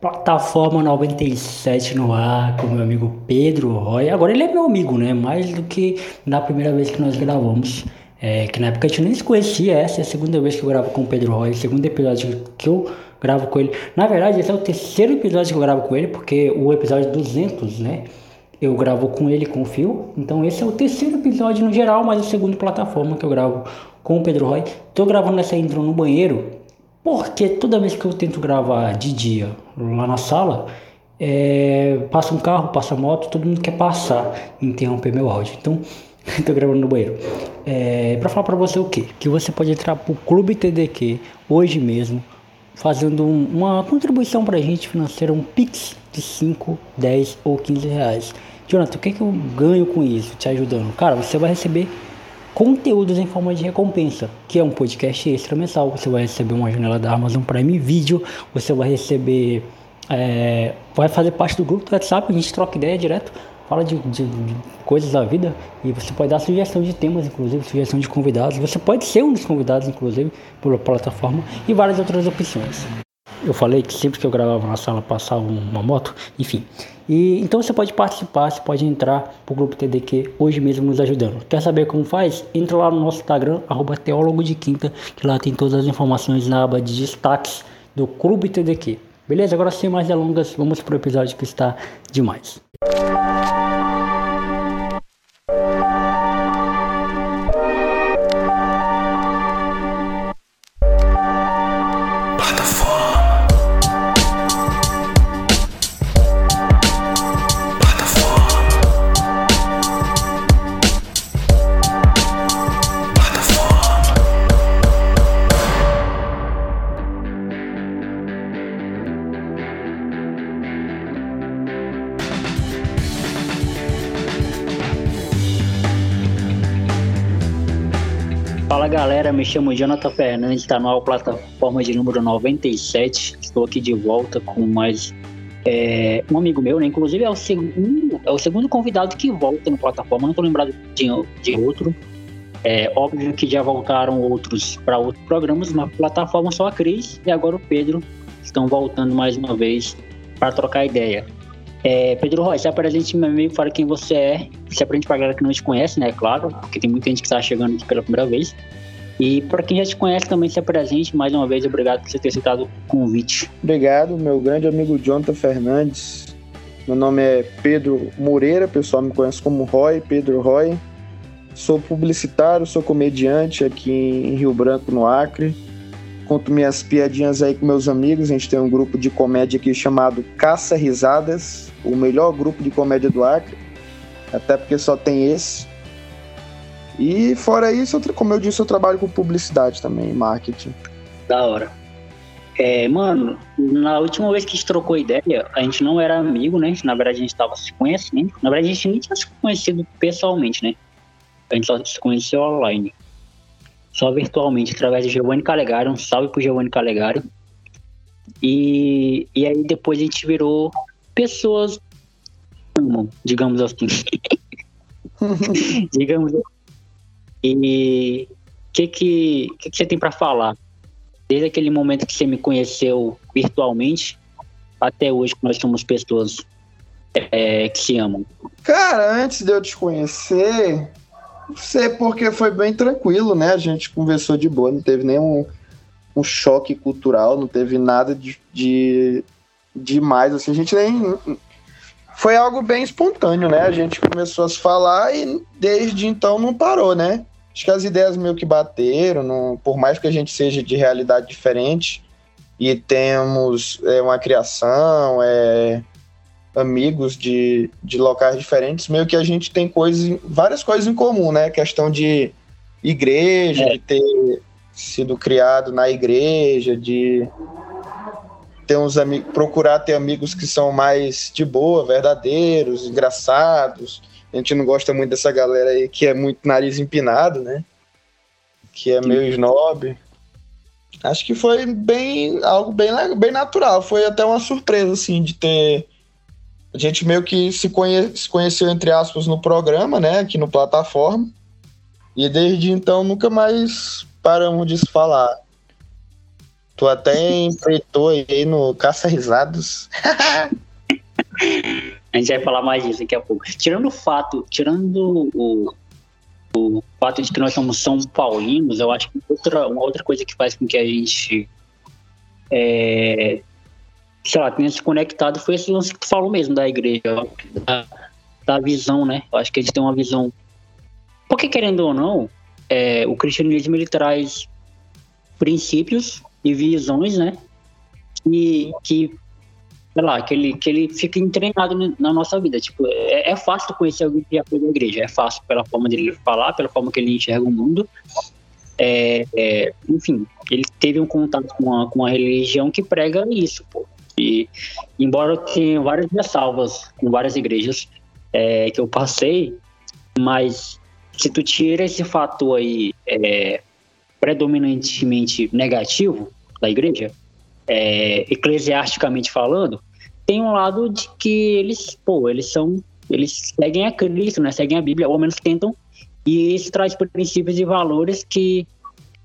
Plataforma 97 no ar com meu amigo Pedro Roy. Agora ele é meu amigo, né? Mais do que na primeira vez que nós gravamos. É, que na época a gente nem se conhecia. Essa é a segunda vez que eu gravo com o Pedro Roy. Segundo episódio que eu gravo com ele. Na verdade, esse é o terceiro episódio que eu gravo com ele, porque o episódio 200, né? Eu gravo com ele com o Fio. Então esse é o terceiro episódio no geral, mas o segundo plataforma que eu gravo com o Pedro Roy. Tô gravando essa intro no banheiro porque toda vez que eu tento gravar de dia lá na sala, é, passa um carro, passa moto, todo mundo quer passar, interromper meu áudio. Então, estou gravando no banheiro. É, para falar para você o quê? Que você pode entrar pro Clube TDQ hoje mesmo, fazendo um, uma contribuição para a gente financeira, um Pix de 5, 10 ou 15 reais. Jonathan, o que, que eu ganho com isso, te ajudando? Cara, você vai receber conteúdos em forma de recompensa, que é um podcast extra mensal. Você vai receber uma janela da Amazon Prime Video, você vai receber. É, vai fazer parte do grupo do WhatsApp, a gente troca ideia direto, fala de, de, de, coisas da vida e você pode dar sugestão de temas, inclusive, sugestão de convidados. Você pode ser um dos convidados, inclusive, pela plataforma e várias outras opções. Eu falei que sempre que eu gravava na sala passava uma moto, enfim. E então você pode participar, você pode entrar pro grupo TDQ hoje mesmo nos ajudando. Quer saber como faz? Entra lá no nosso Instagram, arroba teólogo de quinta, que lá tem todas as informações na aba de destaques do Clube TDQ. Beleza? Agora sem mais delongas, vamos pro episódio que está demais. galera, me chamo Jonathan Fernandes, está na plataforma de número 97. Estou aqui de volta com mais é, um amigo meu, né? Inclusive é o segundo, é o segundo convidado que volta na plataforma. Não estou lembrado de, de outro. É óbvio que já voltaram outros para outros programas na plataforma, só a Cris e agora o Pedro estão voltando mais uma vez para trocar ideia. É, Pedro Roy, se apresente meu amigo, fala quem você é. Se apresente para a galera que não te conhece, né? Claro, porque tem muita gente que está chegando aqui pela primeira vez. E para quem já te conhece também se apresente mais uma vez, obrigado por você ter citado o convite. Obrigado, meu grande amigo Jonathan Fernandes. Meu nome é Pedro Moreira, pessoal me conhece como Roy, Pedro Roy. Sou publicitário, sou comediante aqui em Rio Branco, no Acre. Conto minhas piadinhas aí com meus amigos. A gente tem um grupo de comédia aqui chamado Caça Risadas, o melhor grupo de comédia do Acre. Até porque só tem esse. E fora isso, como eu disse, eu trabalho com publicidade também, marketing. Da hora. É, mano, na última vez que a gente trocou ideia, a gente não era amigo, né? Na verdade, a gente tava se conhecendo. Na verdade, a gente nem tinha se conhecido pessoalmente, né? A gente só se conheceu online. Só virtualmente, através de Giovanni Calegari. Um salve pro Giovanni Calegari. E, e aí depois a gente virou pessoas, digamos assim. digamos assim e o que, que, que, que você tem para falar? Desde aquele momento que você me conheceu virtualmente até hoje, que nós somos pessoas é, que se amam. Cara, antes de eu te conhecer, sei porque foi bem tranquilo, né? A gente conversou de boa, não teve nenhum um choque cultural, não teve nada de, de demais, assim, a gente nem foi algo bem espontâneo, né? A gente começou a se falar e desde então não parou, né? Acho que as ideias meio que bateram, não, por mais que a gente seja de realidade diferente e temos é, uma criação, é, amigos de, de locais diferentes, meio que a gente tem coisas, várias coisas em comum, né? Questão de igreja, é. de ter sido criado na igreja, de ter uns amigos, procurar ter amigos que são mais de boa, verdadeiros, engraçados, a gente não gosta muito dessa galera aí que é muito nariz empinado, né? Que é meio snob. Acho que foi bem algo bem, bem natural. Foi até uma surpresa, assim, de ter. A gente meio que se, conhe... se conheceu, entre aspas, no programa, né? Aqui no plataforma. E desde então nunca mais paramos de se falar. Tu até empreitou aí no Caça-Risados. a gente vai falar mais disso daqui a pouco. Tirando o fato, tirando o, o fato de que nós somos São Paulinos, eu acho que outra, uma outra coisa que faz com que a gente é, sei lá, tenha se conectado foi esse lance que tu falou mesmo da igreja, da, da visão, né? Eu acho que a gente tem uma visão. Porque, querendo ou não, é, o cristianismo ele traz princípios e visões, né? Que, que sei lá, que ele, que ele fica entrenado na nossa vida. Tipo, é, é fácil conhecer alguém que já foi da igreja, é fácil pela forma dele falar, pela forma que ele enxerga o mundo. É, é, enfim, ele teve um contato com a, com a religião que prega isso, pô. E, embora eu tenha várias ressalvas com várias igrejas é, que eu passei, mas se tu tira esse fator aí é, predominantemente negativo da igreja, é, eclesiasticamente falando, tem um lado de que eles, pô, eles são, eles seguem a Cristo, né? Seguem a Bíblia, ou ao menos tentam, e isso traz princípios e valores que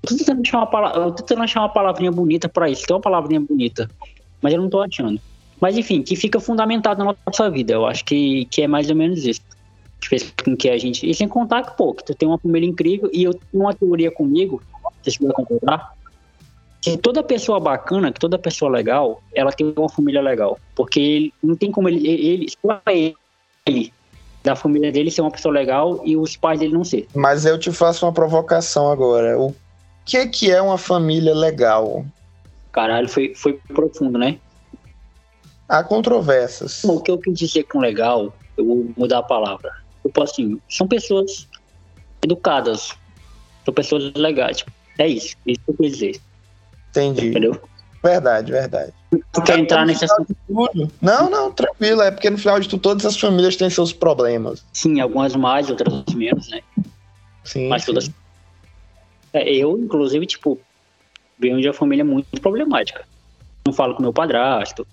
eu tô tentando achar uma, palavra, tentando achar uma palavrinha bonita para isso, tem uma palavrinha bonita, mas eu não tô achando. Mas enfim, que fica fundamentado na nossa vida, eu acho que, que é mais ou menos isso. Que fez com que a gente. E sem contar que, pô, que tu tem uma família incrível, e eu tenho uma teoria comigo, se você vai concordar, que toda pessoa bacana, que toda pessoa legal, ela tem uma família legal. Porque ele, não tem como ele, ele só ele, da família dele ser uma pessoa legal e os pais dele não ser. Mas eu te faço uma provocação agora. O que que é uma família legal? Caralho, foi, foi profundo, né? Há controvérsias. O que eu quis dizer com legal, eu vou mudar a palavra. Tipo assim, são pessoas educadas, são pessoas legais. Tipo, é isso, isso que eu quis dizer. Entendi. Entendeu? Verdade, verdade. Tu quer entrar nesse assunto? Não, não, tranquilo. É porque no final de tudo, todas as famílias têm seus problemas. Sim, algumas mais, outras menos, né? Sim. Mas todas. É, eu, inclusive, tipo, venho de uma família muito problemática. Não falo com meu padrasto.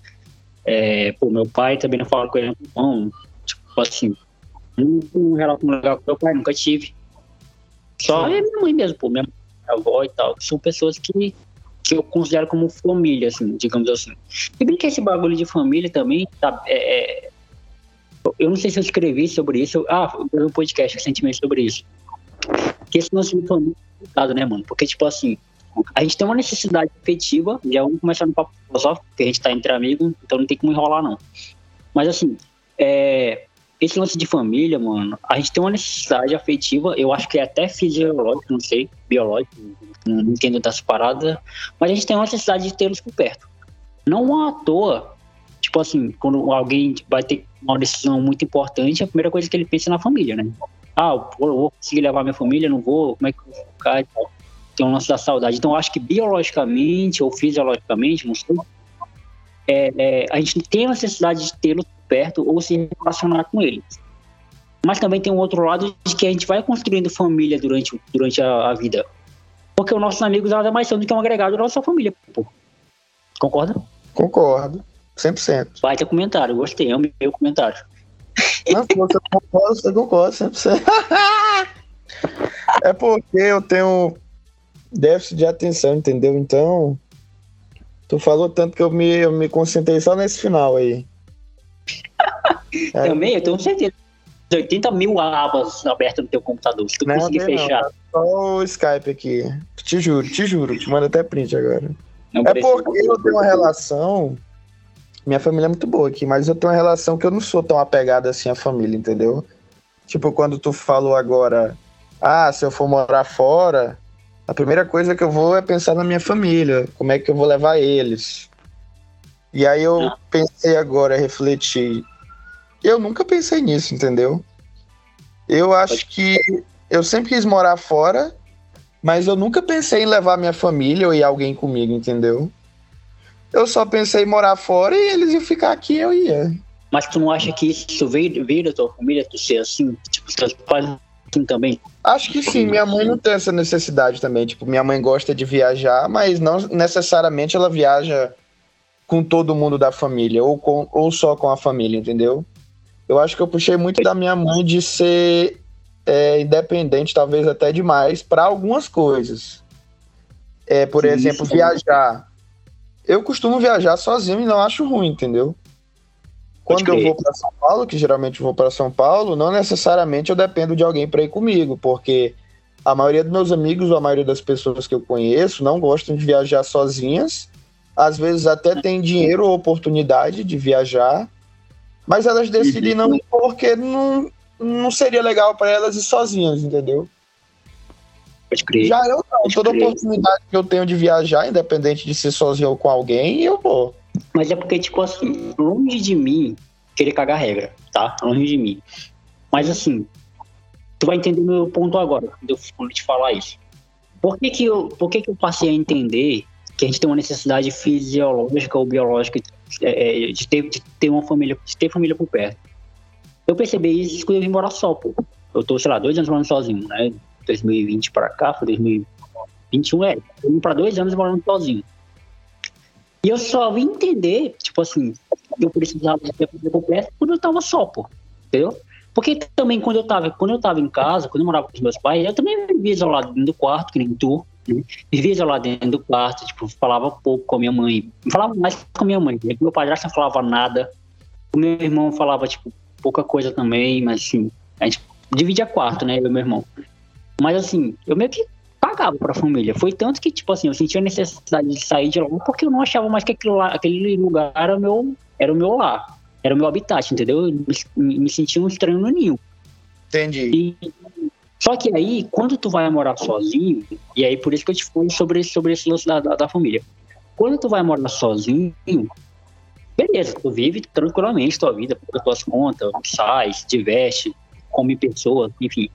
É, pô, meu pai também não fala com ele. Não, tipo assim, um relação legal com meu pai, nunca tive. Só é minha mãe mesmo, pô, minha avó e tal. São pessoas que que eu considero como família, assim, digamos assim. E bem que esse bagulho de família também tá. É, é eu não sei se eu escrevi sobre isso. Ah, eu fiz um podcast recentemente sobre isso. Que esse lance de família é complicado, né, mano? Porque, tipo assim, a gente tem uma necessidade afetiva, já vamos começar no papo filosófico, porque a gente tá entre amigos, então não tem como enrolar, não. Mas, assim, é, esse lance de família, mano, a gente tem uma necessidade afetiva, eu acho que é até fisiológica, não sei, biológica, não entendo das paradas, mas a gente tem uma necessidade de tê-los por perto. Não à toa, tipo assim, quando alguém vai ter uma decisão muito importante, a primeira coisa que ele pensa é na família, né? Ah, eu vou conseguir levar minha família, não vou, como é que eu vou ficar e tal. Tem um lance da saudade. Então, acho que biologicamente ou fisiologicamente, não sei, é, é, a gente tem a necessidade de tê-lo perto ou se relacionar com ele. Mas também tem um outro lado de que a gente vai construindo família durante, durante a, a vida. Porque os nossos amigos nada mais são do que um agregado da nossa família, pô. Concorda? Concordo. 100%. Vai ter comentário, gostei, é o meu comentário. Não, você concorda, você concorda 100%. é porque eu tenho déficit de atenção, entendeu? Então, tu falou tanto que eu me, eu me concentrei só nesse final aí. É. Também, eu tenho certeza. 80 mil abas abertas no teu computador. Se tu não, conseguir fechar. Não, só o Skype aqui. Te juro, te juro. Te mando até print agora. Não é porque eu tenho uma relação. Minha família é muito boa aqui, mas eu tenho uma relação que eu não sou tão apegado assim à família, entendeu? Tipo, quando tu falou agora, ah, se eu for morar fora, a primeira coisa que eu vou é pensar na minha família, como é que eu vou levar eles. E aí eu ah. pensei agora, refleti, eu nunca pensei nisso, entendeu? Eu acho que eu sempre quis morar fora, mas eu nunca pensei em levar minha família ou ir alguém comigo, entendeu? Eu só pensei em morar fora e eles iam ficar aqui, eu ia. Mas tu não acha que isso veio, veio da tua família, tu ser assim? Tipo, seus pais assim também? Acho que sim, minha mãe não tem essa necessidade também. Tipo, minha mãe gosta de viajar, mas não necessariamente ela viaja com todo mundo da família, ou, com, ou só com a família, entendeu? Eu acho que eu puxei muito da minha mãe de ser é, independente, talvez até demais, para algumas coisas. É, por sim, exemplo, sim. viajar. eu costumo viajar sozinho e não acho ruim, entendeu? Quando eu vou para São Paulo, que geralmente eu vou para São Paulo, não necessariamente eu dependo de alguém para ir comigo, porque a maioria dos meus amigos ou a maioria das pessoas que eu conheço não gostam de viajar sozinhas. Às vezes até tem dinheiro ou oportunidade de viajar, mas elas decidem não porque não, não seria legal para elas ir sozinhas, entendeu? Pode crer. Já eu não, toda crer. oportunidade que eu tenho de viajar, independente de ser sozinho ou com alguém, eu vou. Mas é porque, tipo assim, longe de mim querer cagar regra, tá? Longe de mim. Mas assim, tu vai entender meu ponto agora, quando eu, te falar isso. Por que que, eu, por que que eu passei a entender que a gente tem uma necessidade fisiológica ou biológica é, de, ter, de ter uma família, de ter família por perto? Eu percebi isso quando eu vim morar só, pô. Eu tô, sei lá, dois anos morando sozinho, né? 2020 pra cá, foi 2021, é. Eu vim pra dois anos morando sozinho. E eu só vim entender, tipo assim, eu precisava de tempo completo quando eu tava só, pô. Entendeu? Porque também quando eu tava, quando eu tava em casa, quando eu morava com os meus pais, eu também vivia isolado dentro do quarto, que nem tu. Vivia isolado dentro do quarto, tipo, falava pouco com a minha mãe. Falava mais com a minha mãe. Meu padrasto não falava nada. O meu irmão falava, tipo, pouca coisa também, mas assim, a gente dividia quarto, né? Eu e meu irmão. Mas assim, eu meio que pagava pra família. Foi tanto que, tipo assim, eu sentia a necessidade de sair de lá porque eu não achava mais que aquilo lá, aquele lugar era meu, era o meu lar, era o meu habitat, entendeu? Eu me, me sentia um estranho no ninho. Entendi. E, só que aí, quando tu vai morar sozinho, e aí por isso que eu te falo sobre, sobre esse lance da, da, da família. Quando tu vai morar sozinho, beleza, tu vive tranquilamente tua vida, paga tuas contas, sai, se diverte, come pessoas, enfim.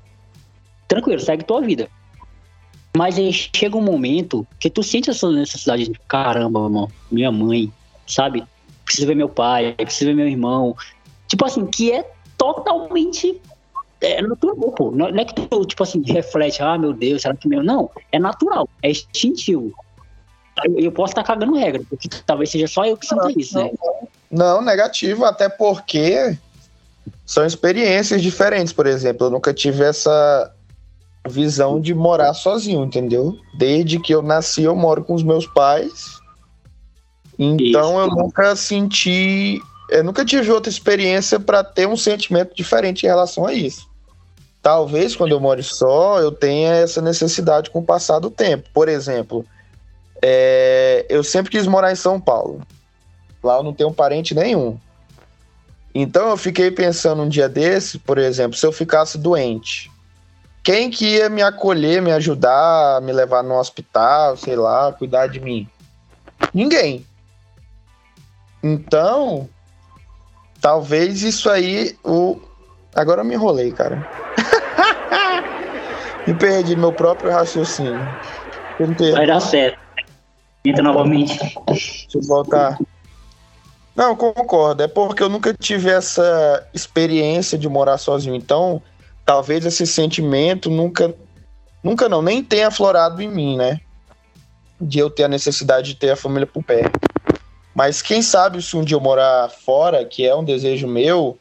Tranquilo, segue tua vida. Mas aí chega um momento que tu sente essa necessidade de caramba, mano, minha mãe, sabe? Preciso ver meu pai, preciso ver meu irmão. Tipo assim, que é totalmente é natural, pô. Não é que tu, tipo assim, reflete, ah, meu Deus, será que meu. Não, é natural, é instintivo. Eu posso estar cagando regra, porque talvez seja só eu que sinta isso, né? Não, negativo, até porque são experiências diferentes, por exemplo. Eu nunca tive essa visão de morar sozinho, entendeu? Desde que eu nasci, eu moro com os meus pais. Então Isso. eu nunca senti. Eu nunca tive outra experiência para ter um sentimento diferente em relação a isso. Talvez quando eu moro só, eu tenha essa necessidade com o passar do tempo. Por exemplo, é... eu sempre quis morar em São Paulo. Lá eu não tenho parente nenhum. Então eu fiquei pensando um dia desse, por exemplo, se eu ficasse doente, quem que ia me acolher, me ajudar, me levar no hospital, sei lá, cuidar de mim? Ninguém. Então, talvez isso aí o agora eu me enrolei, cara. me perdi meu próprio raciocínio. Vai dar certo. Entra novamente. Deixa eu voltar. Não, concordo. É porque eu nunca tive essa experiência de morar sozinho. Então, talvez esse sentimento nunca, nunca não, nem tenha aflorado em mim, né? De eu ter a necessidade de ter a família por perto. Mas quem sabe se um dia eu morar fora, que é um desejo meu,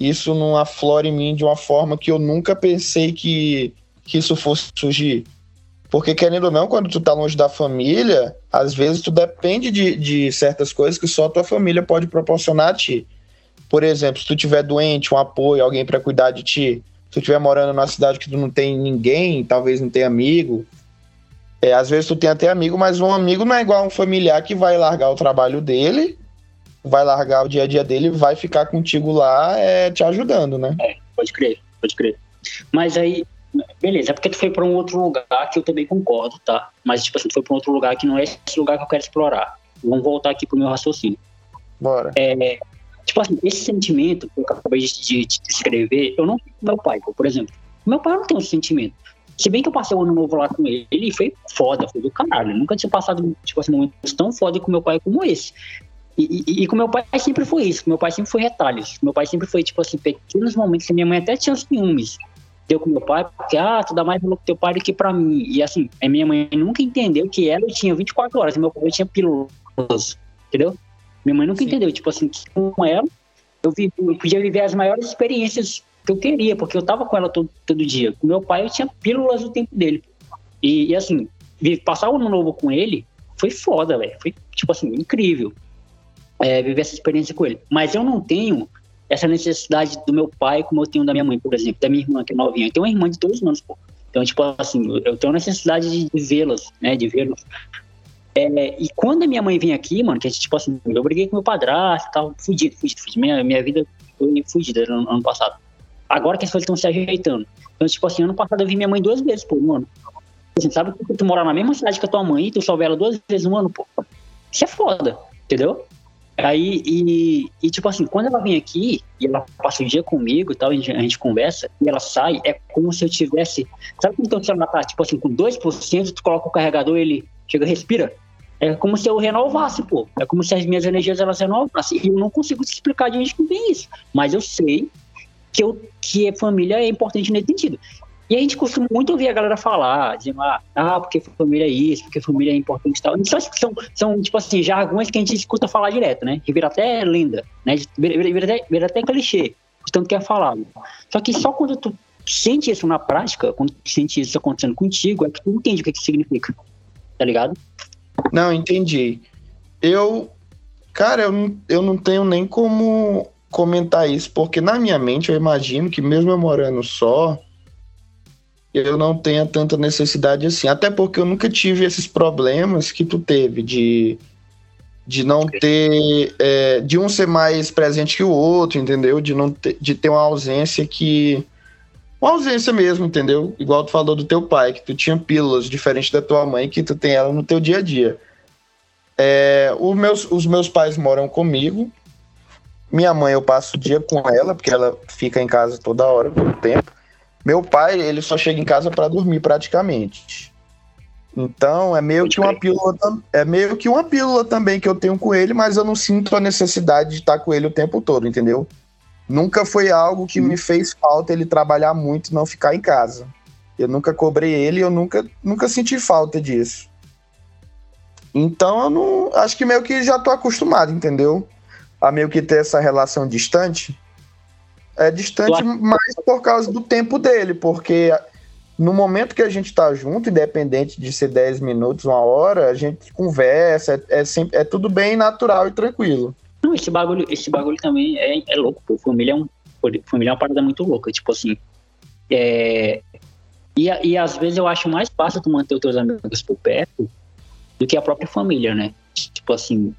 isso não aflora em mim de uma forma que eu nunca pensei que, que isso fosse surgir. Porque, querendo ou não, quando tu tá longe da família, às vezes tu depende de, de certas coisas que só tua família pode proporcionar a ti. Por exemplo, se tu tiver doente, um apoio, alguém para cuidar de ti, se tu estiver morando numa cidade que tu não tem ninguém, talvez não tenha amigo, é, às vezes tu tem até amigo, mas um amigo não é igual a um familiar que vai largar o trabalho dele, vai largar o dia a dia dele, vai ficar contigo lá é, te ajudando, né? É, pode crer, pode crer. Mas aí, beleza, é porque tu foi para um outro lugar que eu também concordo, tá? Mas, tipo assim, tu foi para um outro lugar que não é esse lugar que eu quero explorar. Vamos voltar aqui pro meu raciocínio. Bora. É, Tipo assim, esse sentimento que eu acabei de, de, de descrever, eu não tenho com meu pai, por exemplo. Meu pai não tem um sentimento. Se bem que eu passei o ano novo lá com ele, ele foi foda, foi do caralho. Eu nunca tinha passado, tipo assim, momentos tão foda com meu pai como esse. E, e, e, com meu pai sempre foi isso, meu pai sempre foi retalhos. Meu pai sempre foi, tipo assim, pequenos momentos que minha mãe até tinha ciúmes. Deu com meu pai, porque, ah, tu dá mais valor pro teu pai do que pra mim. E assim, a minha mãe nunca entendeu que ela tinha 24 horas, e meu pai tinha pílulas, entendeu? Minha mãe nunca Sim. entendeu, tipo assim, com ela, eu, vi, eu podia viver as maiores experiências que eu queria, porque eu tava com ela todo, todo dia. Com meu pai, eu tinha pílulas o tempo dele. E, e assim, passar o ano novo com ele foi foda, velho. Foi, tipo assim, incrível é, viver essa experiência com ele. Mas eu não tenho essa necessidade do meu pai como eu tenho da minha mãe, por exemplo, da minha irmã, que é novinha. Eu tenho uma irmã de dois anos, pô. Então, tipo assim, eu tenho necessidade de, vê-las, né, de vê-los. É, e quando a minha mãe vem aqui, mano, que a gente, tipo assim, eu briguei com meu padrasto tal, fudido, fudido, fudido. Minha, minha vida foi fudida no ano passado. Agora que as coisas estão se ajeitando. Então, tipo assim, ano passado eu vi minha mãe duas vezes, pô, mano. Assim, sabe que tu mora na mesma cidade que a tua mãe e tu só vê ela duas vezes no ano, pô. Isso é foda, entendeu? Aí, e, e, tipo assim, quando ela vem aqui e ela passa o dia comigo e tal, a gente, a gente conversa, e ela sai, é como se eu tivesse. Sabe quando o celular tá, tipo assim, com 2%, tu coloca o carregador ele chega respira? É como se eu renovasse, pô. É como se as minhas energias elas renovassem. E eu não consigo te explicar de onde que vem isso. Mas eu sei que, eu, que família é importante nesse sentido. E a gente costuma muito ouvir a galera falar, dizendo, ah, ah porque família é isso, porque família é importante e tal. São, são, tipo assim, jargões que a gente escuta falar direto, né? Que vira até lenda, né? Vira, vira, vira, vira até clichê, tanto que é falado. Só que só quando tu sente isso na prática, quando tu sente isso acontecendo contigo, é que tu entende o que, que significa, tá ligado? Não, entendi. Eu, cara, eu eu não tenho nem como comentar isso, porque na minha mente eu imagino que mesmo eu morando só, eu não tenha tanta necessidade assim. Até porque eu nunca tive esses problemas que tu teve de, de não ter. É, de um ser mais presente que o outro, entendeu? De, não ter, de ter uma ausência que. Uma ausência mesmo, entendeu? Igual tu falou do teu pai, que tu tinha pílulas diferente da tua mãe, que tu tem ela no teu dia a dia. É, os, meus, os meus pais moram comigo. Minha mãe eu passo o dia com ela, porque ela fica em casa toda hora, todo tempo. Meu pai, ele só chega em casa para dormir praticamente. Então, é meio que uma pílula, é meio que uma pílula também que eu tenho com ele, mas eu não sinto a necessidade de estar com ele o tempo todo, entendeu? Nunca foi algo que me fez falta ele trabalhar muito e não ficar em casa. Eu nunca cobrei ele, eu nunca, nunca senti falta disso. Então, eu não, acho que meio que já tô acostumado, entendeu? A meio que ter essa relação distante é distante mais por causa do tempo dele, porque no momento que a gente tá junto, independente de ser 10 minutos, uma hora, a gente conversa, é, é, sempre, é tudo bem natural e tranquilo. Não, esse bagulho, esse bagulho também é, é louco, pô. Família é, um, família é uma parada muito louca, tipo assim. É, e, e às vezes eu acho mais fácil tu manter os teus amigos por perto do que a própria família, né? Tipo assim,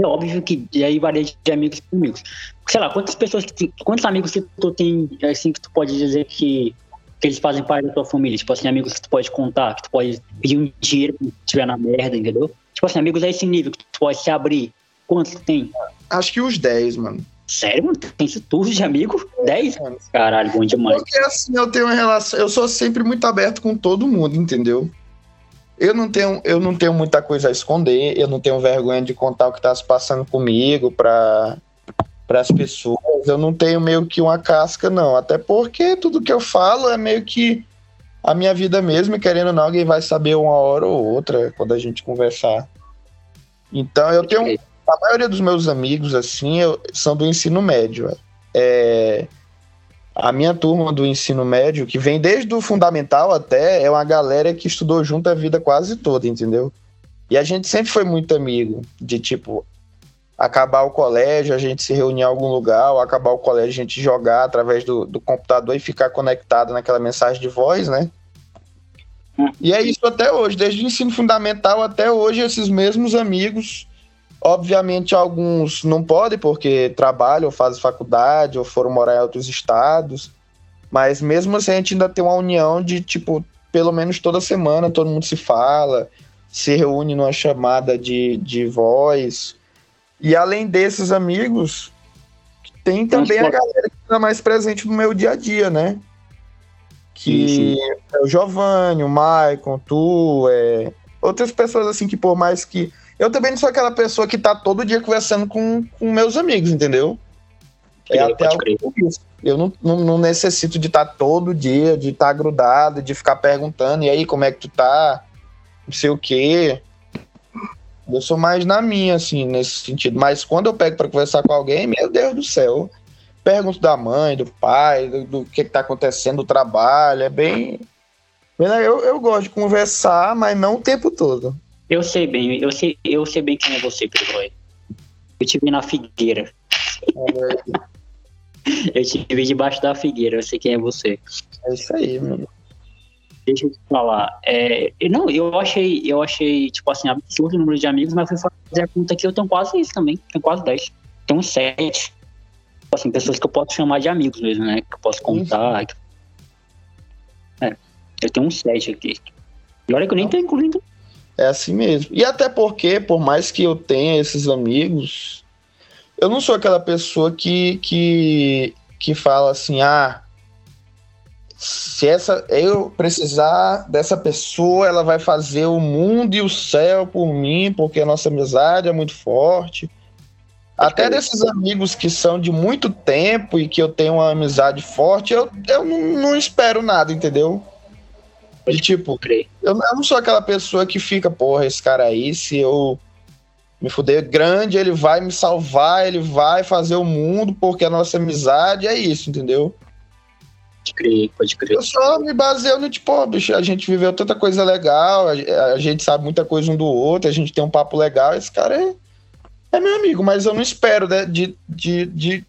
é óbvio que aí varia de amigos para amigos. Sei lá, quantas pessoas, que quantos amigos que tu tem, assim, que tu pode dizer que, que eles fazem parte da tua família? Tipo assim, amigos que tu pode contar, que tu pode pedir um dinheiro quando estiver na merda, entendeu? Tipo assim, amigos a esse nível, que tu pode se abrir. Quantos tu tem? Acho que os 10, mano. Sério, mano? Tem isso tudo de amigo? 10? Caralho, bom demais. Porque assim, eu tenho uma relação. Eu sou sempre muito aberto com todo mundo, entendeu? Eu não tenho, eu não tenho muita coisa a esconder, eu não tenho vergonha de contar o que está se passando comigo para para as pessoas. Eu não tenho meio que uma casca, não. Até porque tudo que eu falo é meio que a minha vida mesmo, e querendo ou não, alguém vai saber uma hora ou outra quando a gente conversar. Então eu tenho. A maioria dos meus amigos, assim, eu, são do ensino médio. É, a minha turma do ensino médio, que vem desde o fundamental até, é uma galera que estudou junto a vida quase toda, entendeu? E a gente sempre foi muito amigo, de tipo, acabar o colégio, a gente se reunir em algum lugar, ou acabar o colégio, a gente jogar através do, do computador e ficar conectado naquela mensagem de voz, né? E é isso até hoje, desde o ensino fundamental até hoje, esses mesmos amigos Obviamente, alguns não podem porque trabalham ou fazem faculdade ou foram morar em outros estados. Mas mesmo assim, a gente ainda tem uma união de, tipo, pelo menos toda semana todo mundo se fala, se reúne numa chamada de, de voz. E além desses amigos, tem também a galera que está mais presente no meu dia a dia, né? Que é o Giovanni, o Maicon, tu, é... outras pessoas assim que por mais que eu também não sou aquela pessoa que tá todo dia conversando com, com meus amigos, entendeu? É até algo isso. Eu não, não, não, necessito de estar tá todo dia, de estar tá grudado, de ficar perguntando, e aí, como é que tu tá? Não sei o quê. Eu sou mais na minha, assim, nesse sentido. Mas quando eu pego para conversar com alguém, meu Deus do céu. Pergunto da mãe, do pai, do, do que, que tá acontecendo, do trabalho. É bem. Eu, eu gosto de conversar, mas não o tempo todo. Eu sei bem, eu sei, eu sei bem quem é você, Pedro. Eu te vi na figueira. eu te vi debaixo da figueira, eu sei quem é você. É isso aí, mano. Deixa eu te falar. É, não, eu achei, eu achei, tipo assim, absurdo o número de amigos, mas fui fazer a conta aqui, eu tenho quase isso também. Tenho quase 10. Tenho uns 7. Tipo assim, pessoas que eu posso chamar de amigos mesmo, né? Que eu posso contar. É, eu tenho uns 7 aqui. E olha que eu nem tô incluindo. É assim mesmo. E até porque, por mais que eu tenha esses amigos, eu não sou aquela pessoa que, que, que fala assim, ah, se essa eu precisar dessa pessoa, ela vai fazer o mundo e o céu por mim, porque a nossa amizade é muito forte. Até desses amigos que são de muito tempo e que eu tenho uma amizade forte, eu, eu não, não espero nada, entendeu? De tipo, eu, eu não sou aquela pessoa que fica, porra, esse cara aí, se eu me fuder grande, ele vai me salvar, ele vai fazer o mundo, porque a nossa amizade é isso, entendeu? Pode crer, pode crer. Eu só me baseio no tipo, ó, bicho, a gente viveu tanta coisa legal, a, a, gente sabe muita coisa um do outro, a gente tem um papo legal, esse cara é, é meu amigo, mas eu não espero né, de, de, de,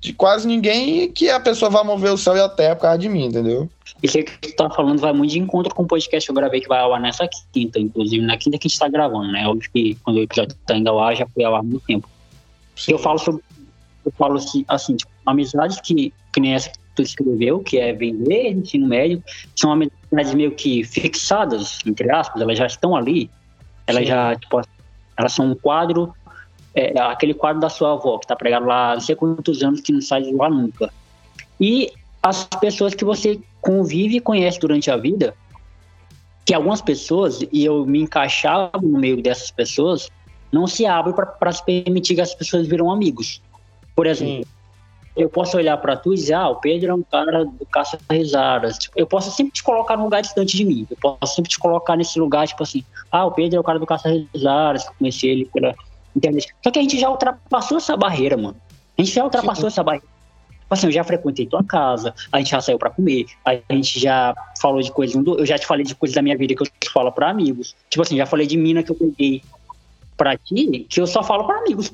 de, quase ninguém que a pessoa vá mover o céu e a terra por causa de mim, entendeu? Isso que tu tá falando vai muito de encontro com o podcast que eu gravei que vai ao ar nessa quinta, inclusive, na quinta que a gente tá gravando, né? Óbvio que quando o episódio tá indo ao ar, já foi ao ar há muito tempo. Sim. Eu falo sobre. Eu falo assim, assim tipo, amizades que, que nem essa tu escreveu, que é vender ensino médio, são amizades meio que fixadas, entre aspas, elas já estão ali, elas Sim. já, tipo, elas são um quadro, é, aquele quadro da sua avó, que está pregado lá não sei quantos anos, que não sai de lá nunca. E as pessoas que você convive e conhece durante a vida, que algumas pessoas, e eu me encaixava no meio dessas pessoas, não se abrem para se permitir que as pessoas viram amigos. Por exemplo, Sim eu posso olhar para tu e dizer, ah, o Pedro é um cara do caça risadas. Tipo, eu posso sempre te colocar num lugar distante de mim. Eu posso sempre te colocar nesse lugar, tipo assim, ah, o Pedro é o cara do caça risadas, conheci ele pela Só que a gente já ultrapassou essa barreira, mano. A gente já ultrapassou Sim. essa barreira. Tipo assim, eu já frequentei tua casa, a gente já saiu para comer, a gente já falou de coisas, eu já te falei de coisas da minha vida que eu falo para amigos. Tipo assim, já falei de mina que eu peguei pra ti, que eu só falo para amigos.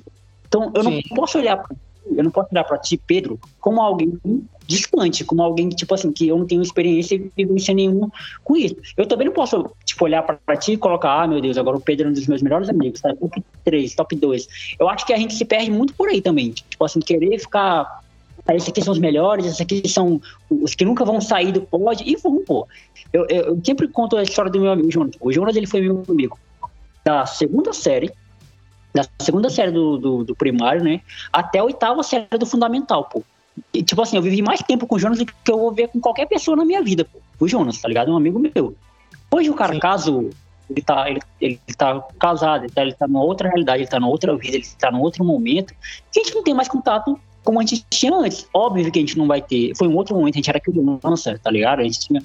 Então, eu Sim. não posso olhar pra eu não posso olhar para ti, Pedro, como alguém distante, como alguém tipo assim, que eu não tenho experiência e vivência nenhuma com isso. Eu também não posso, tipo, olhar para ti e colocar, ah, meu Deus, agora o Pedro é um dos meus melhores amigos, tá? Top 3, top 2. Eu acho que a gente se perde muito por aí também. Tipo assim, querer ficar. Ah, esses aqui são os melhores, esses aqui são os que nunca vão sair do pod, e vão, pô. Eu, eu, eu sempre conto a história do meu amigo Jonas. O Jonas, ele foi meu amigo da segunda série da segunda série do, do, do, primário, né? Até a oitava série do fundamental, pô. E, tipo assim, eu vivi mais tempo com o Jonas do que eu vou ver com qualquer pessoa na minha vida, pô. O Jonas, tá ligado? É um amigo meu. Hoje o cara, Sim. caso ele tá, ele, ele tá casado, ele tá, ele tá numa outra realidade, ele tá numa outra vida, ele tá num outro momento, que a gente não tem mais contato como a gente tinha antes. Óbvio que a gente não vai ter. Foi um outro momento, a gente era criança, tá ligado? A gente tinha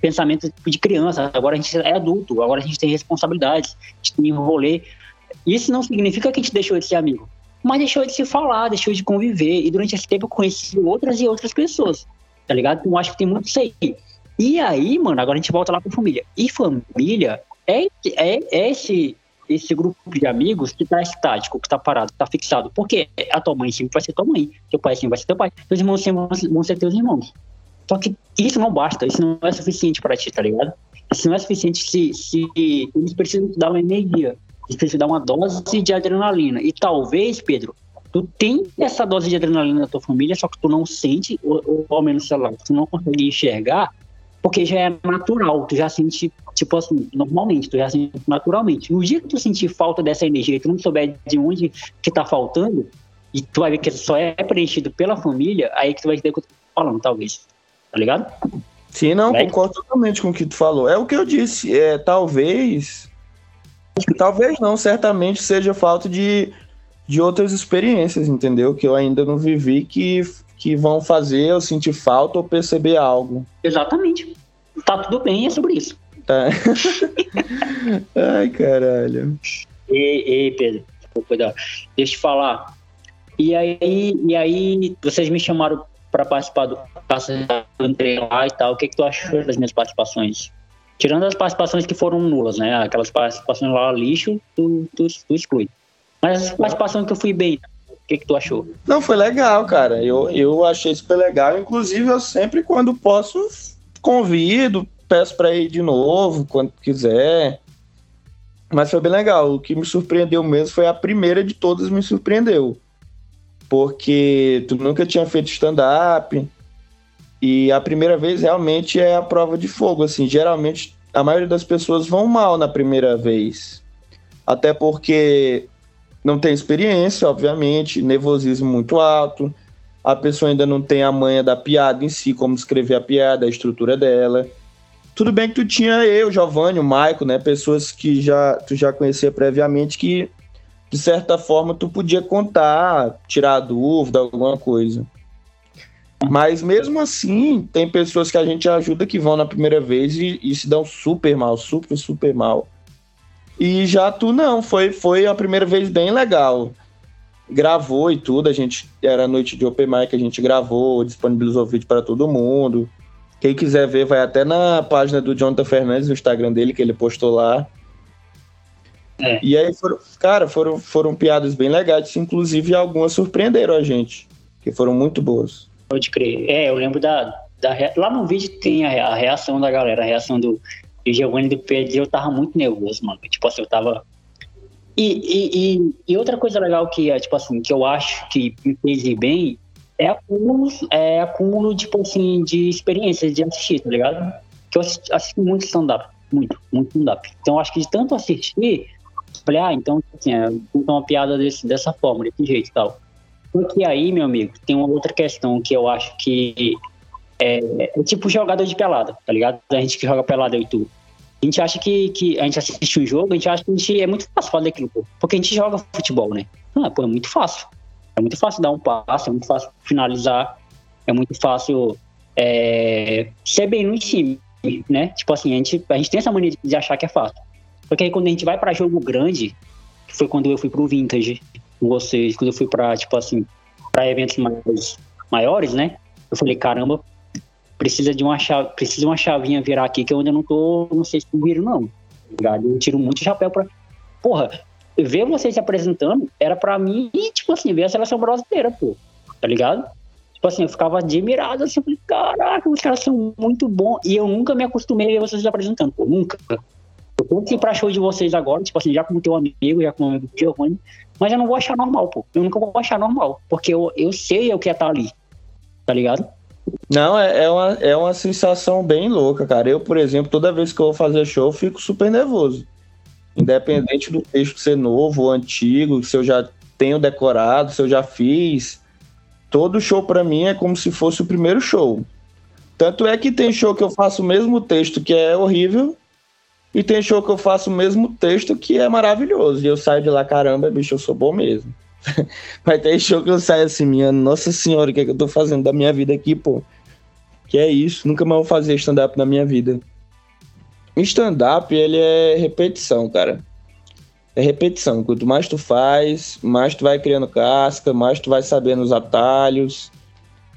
pensamento de criança, agora a gente é adulto, agora a gente tem responsabilidades, a gente tem rolê. Isso não significa que a gente deixou de ser amigo, mas deixou de se falar, deixou de conviver. E durante esse tempo eu conheci outras e outras pessoas, tá ligado? Então acho que tem muito isso aí. E aí, mano, agora a gente volta lá pra família. E família é, é, é esse, esse grupo de amigos que tá estático, que tá parado, que tá fixado. Porque a tua mãe sempre vai ser tua mãe, teu pai sempre vai ser teu pai, teus irmãos sempre vão ser teus irmãos. Só que isso não basta, isso não é suficiente para ti, tá ligado? Isso não é suficiente se, se eles precisam te dar uma energia gente dar uma dose de adrenalina. E talvez, Pedro, tu tem essa dose de adrenalina na tua família, só que tu não sente, ou, ou ao menos, sei lá, tu não consegue enxergar, porque já é natural, tu já sente, tipo assim, normalmente, tu já sente naturalmente. No dia que tu sentir falta dessa energia, tu não souber de onde que tá faltando, e tu vai ver que só é preenchido pela família, aí que tu vai entender o que eu tô falando, talvez. Tá ligado? Sim, não, vai? concordo totalmente com o que tu falou. É o que eu disse, é, talvez Talvez não, certamente seja falta de, de outras experiências, entendeu? Que eu ainda não vivi que, que vão fazer eu sentir falta ou perceber algo. Exatamente. Tá tudo bem, é sobre isso. Tá. Ai, caralho. Ei, ei Pedro, deixa eu te falar. E aí, e aí vocês me chamaram para participar do entrei lá e tal. O que, que tu achou das minhas participações? Tirando as participações que foram nulas, né? Aquelas participações lá lixo, tu, tu, tu exclui. Mas as participações que eu fui bem, o que, que tu achou? Não, foi legal, cara. Eu, eu achei super legal. Inclusive, eu sempre, quando posso, convido, peço para ir de novo, quando quiser. Mas foi bem legal. O que me surpreendeu mesmo foi a primeira de todas me surpreendeu. Porque tu nunca tinha feito stand-up. E a primeira vez realmente é a prova de fogo. Assim, geralmente a maioria das pessoas vão mal na primeira vez. Até porque não tem experiência, obviamente, nervosismo muito alto. A pessoa ainda não tem a manha da piada em si, como escrever a piada, a estrutura dela. Tudo bem que tu tinha eu, Giovanni, o Maico, né? Pessoas que já, tu já conhecia previamente que, de certa forma, tu podia contar, tirar dúvida, alguma coisa. Mas mesmo assim, tem pessoas que a gente ajuda que vão na primeira vez e, e se dão super mal, super, super mal. E já tu não, foi, foi a primeira vez bem legal. Gravou e tudo, a gente era noite de open mic, a gente gravou, disponibilizou o vídeo para todo mundo. Quem quiser ver, vai até na página do Jonathan Fernandes, no Instagram dele, que ele postou lá. É. E aí, foram, cara, foram, foram piadas bem legais, inclusive algumas surpreenderam a gente, que foram muito boas. Pode crer. É, eu lembro da. da lá no vídeo tem a, a reação da galera, a reação do, do Giovanni do Pedro. Eu tava muito nervoso, mano. Tipo assim, eu tava. E, e, e, outra coisa legal que, é, tipo assim, que eu acho que me fez ir bem é acúmulo, é acúmulo tipo assim, de experiências de assistir, tá ligado? Que eu assisti, assisti muito stand-up, muito, muito stand-up. Então acho que de tanto assistir, falei, ah, então assim, é, uma piada desse, dessa forma, desse jeito e tal. Porque aí, meu amigo, tem uma outra questão que eu acho que é, é tipo jogador de pelada, tá ligado? A gente que joga pelada e tu. A gente acha que, que a gente assiste um jogo, a gente acha que a gente é muito fácil fazer aquilo. Porque a gente joga futebol, né? Ah, pô, é muito fácil. É muito fácil dar um passo, é muito fácil finalizar, é muito fácil é, ser bem no time, né? Tipo assim, a gente, a gente tem essa mania de achar que é fácil. Porque aí quando a gente vai para jogo grande, que foi quando eu fui pro Vintage vocês, quando eu fui para tipo assim, para eventos mais maiores, né? Eu falei, caramba, precisa de uma chave, precisa de uma chavinha virar aqui que eu ainda não tô, não sei se viro não. Tá eu tiro muito chapéu para Porra, ver vocês se apresentando era para mim, tipo assim, ver a seleção brasileira, pô. Tá ligado? Tipo assim, eu ficava admirado, assim, falei, caraca, os caras são muito bons. E eu nunca me acostumei a ver vocês se apresentando, pô, nunca. Eu ir pra show de vocês agora, tipo assim, já como teu amigo, já como amigo do Giovanni, mas eu não vou achar normal, pô. Eu nunca vou achar normal, porque eu, eu sei o que é estar tá ali, tá ligado? Não, é, é, uma, é uma sensação bem louca, cara. Eu, por exemplo, toda vez que eu vou fazer show, eu fico super nervoso. Independente do texto ser novo ou antigo, se eu já tenho decorado, se eu já fiz, todo show para mim é como se fosse o primeiro show. Tanto é que tem show que eu faço o mesmo texto que é horrível, e tem show que eu faço o mesmo texto que é maravilhoso. E eu saio de lá, caramba, bicho, eu sou bom mesmo. Mas tem show que eu saio assim, minha nossa senhora, o que, é que eu tô fazendo da minha vida aqui, pô? Que é isso, nunca mais vou fazer stand-up na minha vida. Stand-up, ele é repetição, cara. É repetição. Quanto mais tu faz, mais tu vai criando casca, mais tu vai sabendo os atalhos,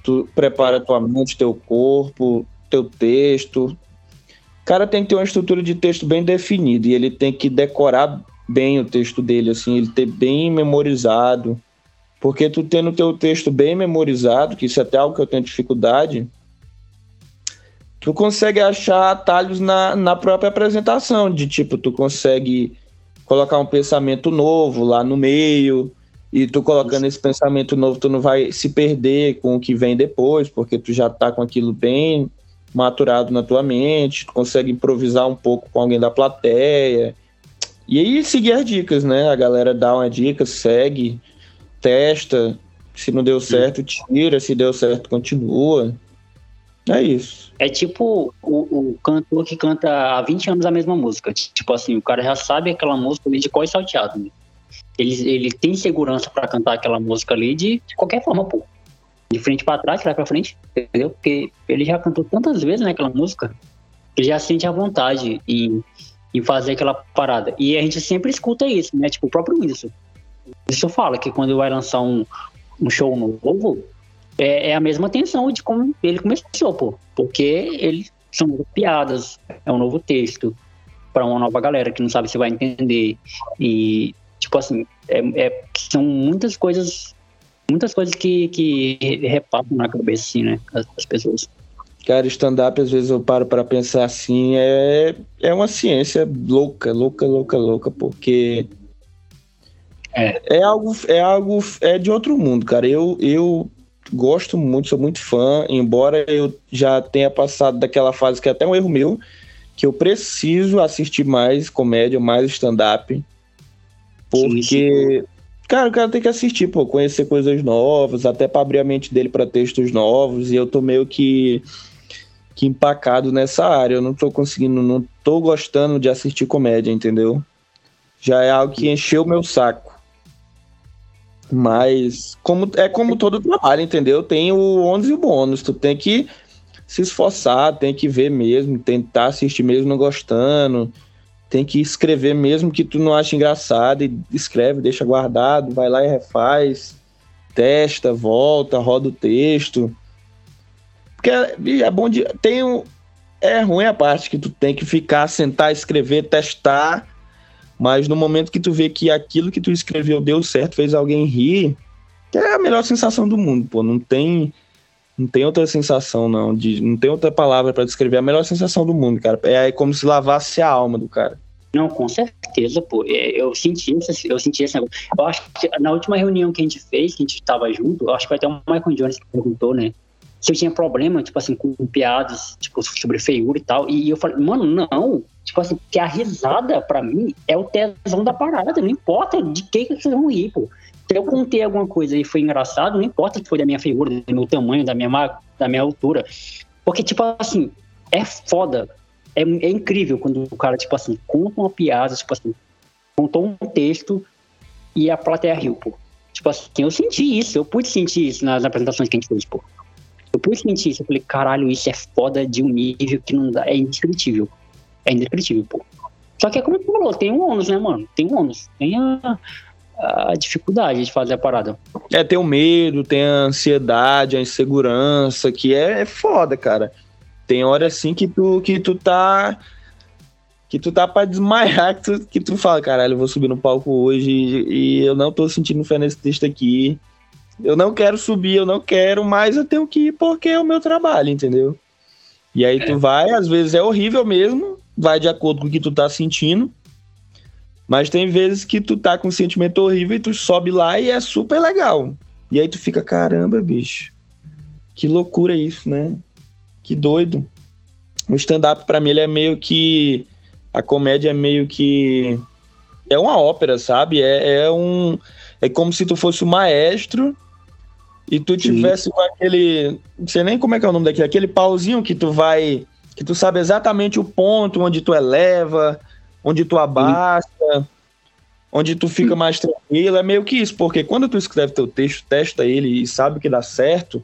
tu prepara tua mente, teu corpo, teu texto. O cara tem que ter uma estrutura de texto bem definida e ele tem que decorar bem o texto dele, assim, ele ter bem memorizado. Porque tu tendo teu texto bem memorizado, que isso é até algo que eu tenho dificuldade, tu consegue achar atalhos na, na própria apresentação, de tipo, tu consegue colocar um pensamento novo lá no meio, e tu colocando esse pensamento novo, tu não vai se perder com o que vem depois, porque tu já tá com aquilo bem maturado na tua mente, tu consegue improvisar um pouco com alguém da plateia. E aí seguir as dicas, né? A galera dá uma dica, segue, testa, se não deu certo, tira, se deu certo, continua. É isso. É tipo o, o, cantor que canta há 20 anos a mesma música. Tipo assim, o cara já sabe aquela música ali de qual é salteado. Né? Ele, ele tem segurança para cantar aquela música ali de, de qualquer forma, pô. De frente para trás, trás para frente, entendeu? Porque ele já cantou tantas vezes naquela né, música, ele já sente a vontade em, em fazer aquela parada. E a gente sempre escuta isso, né? Tipo, o próprio Wilson. Isso fala que quando vai lançar um, um show novo, é, é, a mesma tensão de como ele começou, pô. Porque ele são piadas, é um novo texto para uma nova galera que não sabe se vai entender. E, tipo assim, é, é são muitas coisas, muitas coisas que, que repassam na cabeça, assim, né, as, as pessoas. Cara, stand-up, às vezes eu paro para pensar assim, é, é uma ciência louca, louca, louca, louca, porque é. é algo, é algo, é de outro mundo, cara. Eu, eu gosto muito, sou muito fã, embora eu já tenha passado daquela fase que é até um erro meu, que eu preciso assistir mais comédia, mais stand-up, porque, sim, sim. Cara, o cara tem que assistir, pô, conhecer coisas novas, até para abrir a mente dele para textos novos, e eu tô meio que que empacado nessa área. Eu não tô conseguindo, não tô gostando de assistir comédia, entendeu? Já é algo que encheu o meu saco. Mas como é como todo trabalho, entendeu? Tem o ônus e o bônus. Tu tem que se esforçar, tem que ver mesmo, tentar assistir mesmo não gostando. Tem que escrever mesmo que tu não acha engraçado e escreve, deixa guardado, vai lá e refaz, testa, volta, roda o texto. Porque é, é bom de. Tem um, é ruim a parte que tu tem que ficar, sentar, escrever, testar. Mas no momento que tu vê que aquilo que tu escreveu deu certo, fez alguém rir, é a melhor sensação do mundo, pô. Não tem. Não tem outra sensação, não. De, não tem outra palavra para descrever. É a melhor sensação do mundo, cara. É, como se lavasse a alma do cara. Não, com certeza, pô. É, eu senti, eu senti esse negócio. Eu acho que na última reunião que a gente fez, que a gente estava junto, acho que até o Michael Jones perguntou, né? se eu tinha problema, tipo assim, com piadas, tipo, sobre feiura e tal. E eu falei, mano, não. Tipo assim, que a risada, pra mim, é o tesão da parada. Não importa de que, que vocês vão rir, pô. Se eu contei alguma coisa e foi engraçado, não importa se foi da minha figura, do meu tamanho, da minha, da minha altura. Porque, tipo assim, é foda. É, é incrível quando o cara, tipo assim, conta uma piada, tipo assim, contou um texto e a plateia riu, pô. Tipo assim, eu senti isso, eu pude sentir isso nas apresentações que a gente fez, pô. Eu pude sentir isso, eu falei, caralho, isso é foda de um nível que não dá, é indescritível. É indescritível, pô. Só que é como tu falou, tem um ônus, né, mano? Tem um ônus. Tem a, a dificuldade de fazer a parada. É, tem o medo, tem a ansiedade, a insegurança, que é, é foda, cara. Tem hora assim que tu, que tu tá. Que tu tá pra desmaiar, que tu, que tu fala, caralho, eu vou subir no palco hoje e, e eu não tô sentindo fé nesse texto aqui. Eu não quero subir, eu não quero, mas eu tenho que ir porque é o meu trabalho, entendeu? E aí é. tu vai, às vezes é horrível mesmo, vai de acordo com o que tu tá sentindo. Mas tem vezes que tu tá com um sentimento horrível e tu sobe lá e é super legal. E aí tu fica, caramba, bicho. Que loucura isso, né? Que doido. O stand-up para mim ele é meio que a comédia é meio que é uma ópera, sabe? É, é um é como se tu fosse o maestro e tu tivesse com aquele. Não sei nem como é que é o nome daquele, aquele pauzinho que tu vai. que tu sabe exatamente o ponto onde tu eleva, onde tu abaixa, Sim. onde tu fica Sim. mais tranquilo. É meio que isso, porque quando tu escreve teu texto, testa ele e sabe que dá certo,